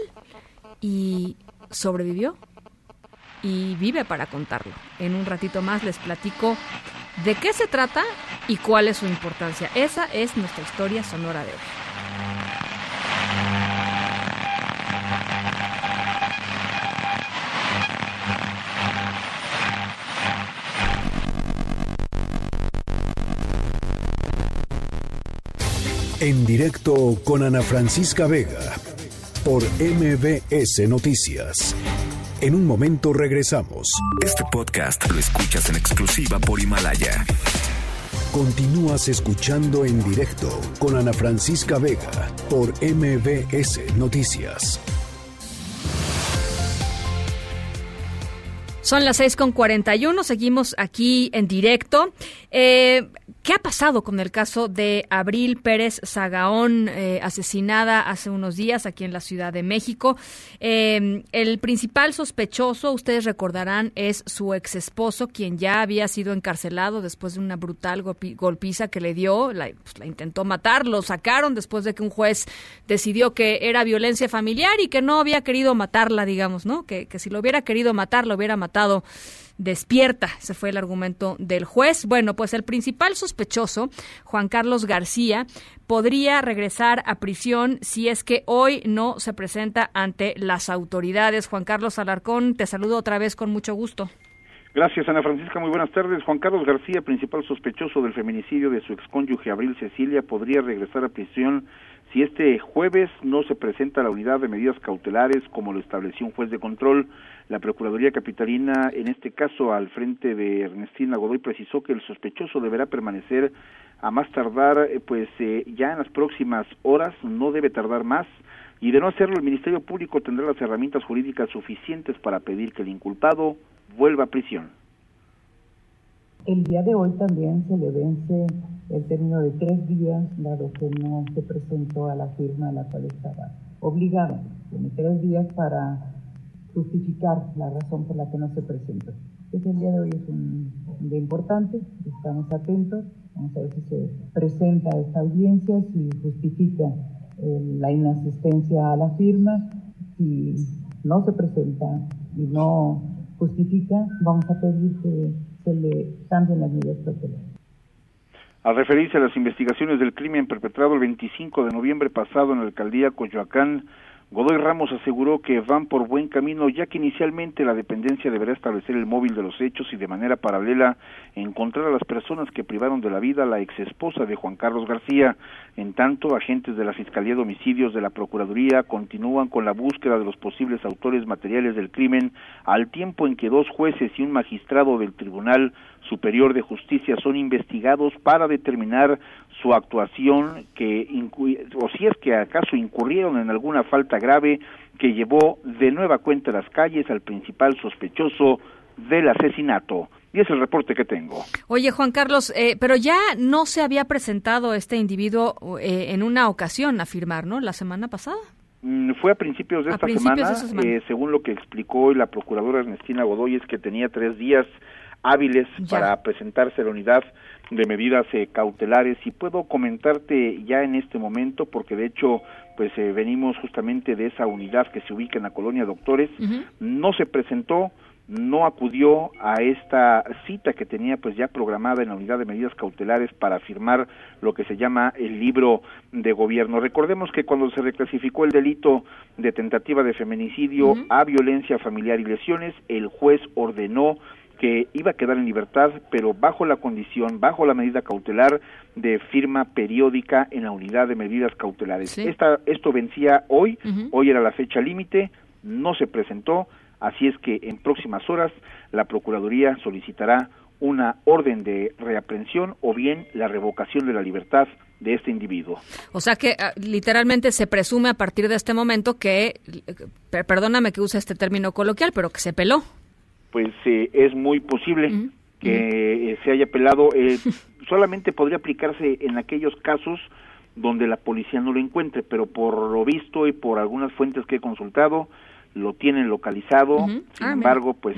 y sobrevivió y vive para contarlo. En un ratito más les platico de qué se trata y cuál es su importancia. Esa es nuestra historia sonora de hoy. En directo con Ana Francisca Vega por MBS Noticias. En un momento regresamos. Este podcast lo escuchas en exclusiva por Himalaya. Continúas escuchando en directo con Ana Francisca Vega por MBS Noticias. Son las 6.41, seguimos aquí en directo. Eh, ¿Qué ha pasado con el caso de Abril Pérez Zagaón, eh, asesinada hace unos días aquí en la Ciudad de México? Eh, el principal sospechoso, ustedes recordarán, es su ex esposo, quien ya había sido encarcelado después de una brutal golpiza que le dio. La, pues, la intentó matar, lo sacaron después de que un juez decidió que era violencia familiar y que no había querido matarla, digamos, ¿no? Que, que si lo hubiera querido matar, lo hubiera matado despierta. Ese fue el argumento del juez. Bueno, pues el principal sospechoso, Juan Carlos García, podría regresar a prisión si es que hoy no se presenta ante las autoridades. Juan Carlos Alarcón, te saludo otra vez con mucho gusto. Gracias, Ana Francisca. Muy buenas tardes. Juan Carlos García, principal sospechoso del feminicidio de su excónyuge Abril Cecilia, podría regresar a prisión si este jueves no se presenta la unidad de medidas cautelares como lo estableció un juez de control. La Procuraduría Capitalina, en este caso al frente de Ernestina Godoy, precisó que el sospechoso deberá permanecer a más tardar, eh, pues eh, ya en las próximas horas, no debe tardar más, y de no hacerlo el Ministerio Público tendrá las herramientas jurídicas suficientes para pedir que el inculpado vuelva a prisión. El día de hoy también se le vence el término de tres días, dado que no se presentó a la firma a la cual estaba obligado. Tiene tres días para justificar la razón por la que no se presentó. Este día de hoy es un día importante, estamos atentos, vamos a ver si se presenta a esta audiencia, si justifica eh, la inasistencia a la firma, si no se presenta y no justifica, vamos a pedir que se le cambien las medidas cautelares. Al referirse a las investigaciones del crimen perpetrado el 25 de noviembre pasado en la alcaldía Coyoacán, Godoy Ramos aseguró que van por buen camino ya que inicialmente la dependencia deberá establecer el móvil de los hechos y de manera paralela encontrar a las personas que privaron de la vida a la exesposa de Juan Carlos García. En tanto, agentes de la Fiscalía de Homicidios de la Procuraduría continúan con la búsqueda de los posibles autores materiales del crimen al tiempo en que dos jueces y un magistrado del Tribunal Superior de Justicia son investigados para determinar su actuación que o si es que acaso incurrieron en alguna falta grave que llevó de nueva cuenta a las calles al principal sospechoso del asesinato. y es el reporte que tengo. Oye, Juan Carlos, eh, pero ya no se había presentado este individuo eh, en una ocasión a firmar, ¿no? La semana pasada. Mm, fue a principios de, esta, semana, Eh, según lo que explicó la procuradora Ernestina Godoy, es que tenía tres días hábiles para presentarse a la unidad de medidas eh, cautelares. Y puedo comentarte ya en este momento porque de hecho pues eh, venimos justamente de esa unidad que se ubica en la colonia Doctores. No se presentó no acudió a esta cita que tenía pues ya programada en la unidad de medidas cautelares para firmar lo que se llama el libro de gobierno. Recordemos que cuando se reclasificó el delito de tentativa de feminicidio a violencia familiar y lesiones, el juez ordenó que iba a quedar en libertad, pero bajo la condición, bajo la medida cautelar de firma periódica en la unidad de medidas cautelares. Esta, esto vencía hoy, hoy era la fecha límite, no se presentó, así es que en próximas horas la Procuraduría solicitará una orden de reaprensión o bien la revocación de la libertad de este individuo. O sea que ah, literalmente se presume a partir de este momento que, perdóname que use este término coloquial, pero que se peló pues eh, es muy posible que eh, se haya pelado. Eh, solamente podría aplicarse en aquellos casos donde la policía no lo encuentre, pero por lo visto y por algunas fuentes que he consultado, lo tienen localizado. Sin ah, embargo, pues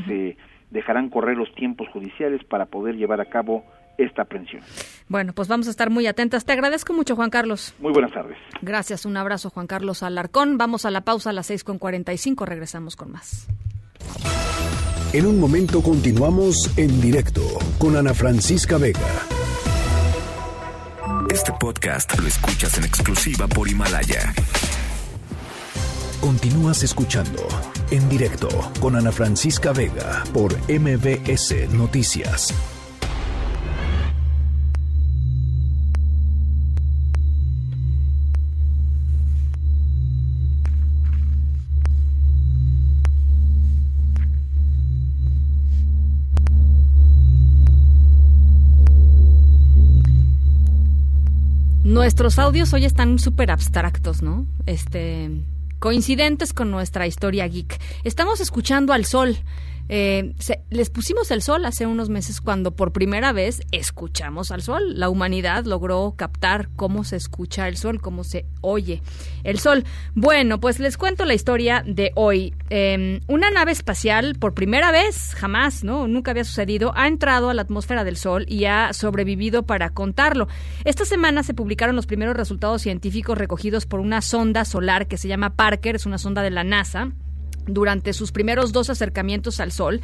dejarán correr los tiempos judiciales para poder llevar a cabo esta aprehensión. Bueno, pues vamos a estar muy atentas. Te agradezco mucho, Juan Carlos. Muy buenas tardes. Gracias, un abrazo, Juan Carlos Alarcón. Vamos a la pausa a las 6.45, regresamos con más. En un momento continuamos en directo con Ana Francisca Vega. Este podcast lo escuchas en exclusiva por Himalaya. Continúas escuchando en directo con Ana Francisca Vega por MBS Noticias. Nuestros audios hoy están súper abstractos, ¿no? Este, coincidentes con nuestra historia geek. Estamos escuchando al sol. Eh, les pusimos el sol hace unos meses cuando por primera vez escuchamos al sol. La humanidad logró captar cómo se escucha el sol, cómo se oye el sol. Bueno, pues les cuento la historia de hoy. Em, una nave espacial, por primera vez, jamás, ¿no? Nunca había sucedido, ha entrado a la atmósfera del sol y ha sobrevivido para contarlo. Esta semana se publicaron los primeros resultados científicos recogidos por una sonda solar que se llama Parker, es una sonda de la NASA durante sus primeros dos acercamientos al Sol.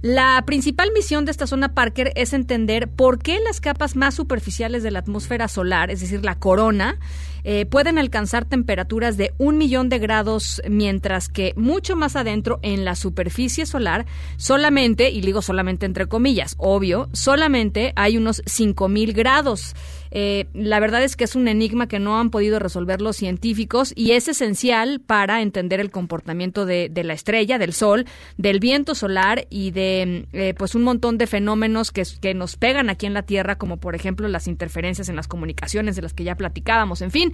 La principal misión de esta zona Parker es entender por qué las capas más superficiales de la atmósfera solar, es decir, la corona, eh, pueden alcanzar temperaturas de un millón de grados, mientras que mucho más adentro, en la superficie solar, solamente, y digo solamente entre comillas, obvio, solamente hay unos mil grados. Eh, la verdad es que es un enigma que no han podido resolver los científicos y es esencial para entender el comportamiento de, la estrella, del sol, del viento solar y de eh, pues un montón de fenómenos que nos pegan aquí en la Tierra, como por ejemplo las interferencias en las comunicaciones de las que ya platicábamos. En fin,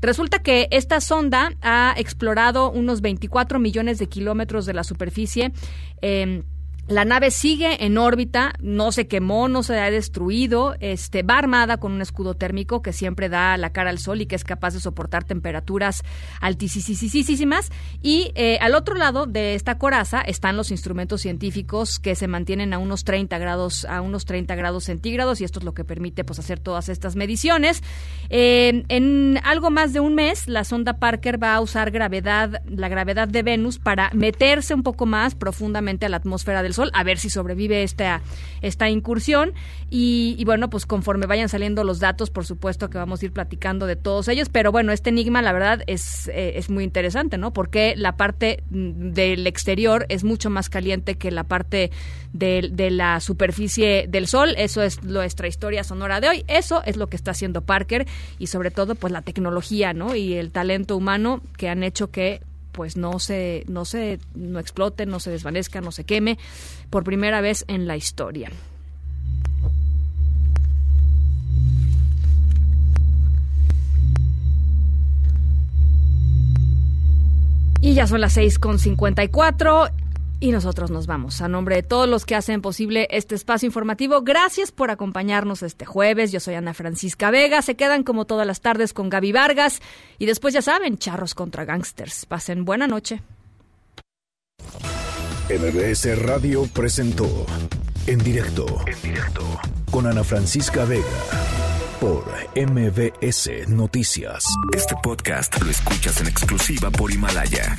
resulta que esta sonda ha explorado unos 24 millones de kilómetros de la superficie. Eh, la nave sigue en órbita, no se quemó, no se ha destruido, este, va armada con un escudo térmico que siempre da la cara al sol y que es capaz de soportar temperaturas altísimas. Y eh, al otro lado de esta coraza están los instrumentos científicos que se mantienen a unos 30 grados, a unos 30 grados centígrados, y esto es lo que permite pues, hacer todas estas mediciones. Eh, en algo más de un mes, la sonda Parker va a usar gravedad, la gravedad de Venus para meterse un poco más profundamente a la atmósfera del Sol, a ver si sobrevive esta, esta incursión. Y, bueno, pues conforme vayan saliendo los datos, por supuesto que vamos a ir platicando de todos ellos. Pero bueno, este enigma, la verdad, es, eh, es muy interesante, ¿no? Porque la parte del exterior es mucho más caliente que la parte de la superficie del Sol. Eso es nuestra historia sonora de hoy. Eso es lo que está haciendo Parker y sobre todo, pues la tecnología, ¿no? Y el talento humano que han hecho que pues no se, no se, no explote, no se desvanezca, no se queme por primera vez en la historia. Y ya son las 6.54 Y nosotros nos vamos. A nombre de todos los que hacen posible este espacio informativo, gracias por acompañarnos este jueves. Yo soy Ana Francisca Vega. Se quedan como todas las tardes con Gaby Vargas. Y después ya saben, charros contra gangsters. Pasen buena noche. MBS Radio presentó En directo. En directo. Con Ana Francisca Vega. Por MBS Noticias. Este podcast lo escuchas en exclusiva por Himalaya.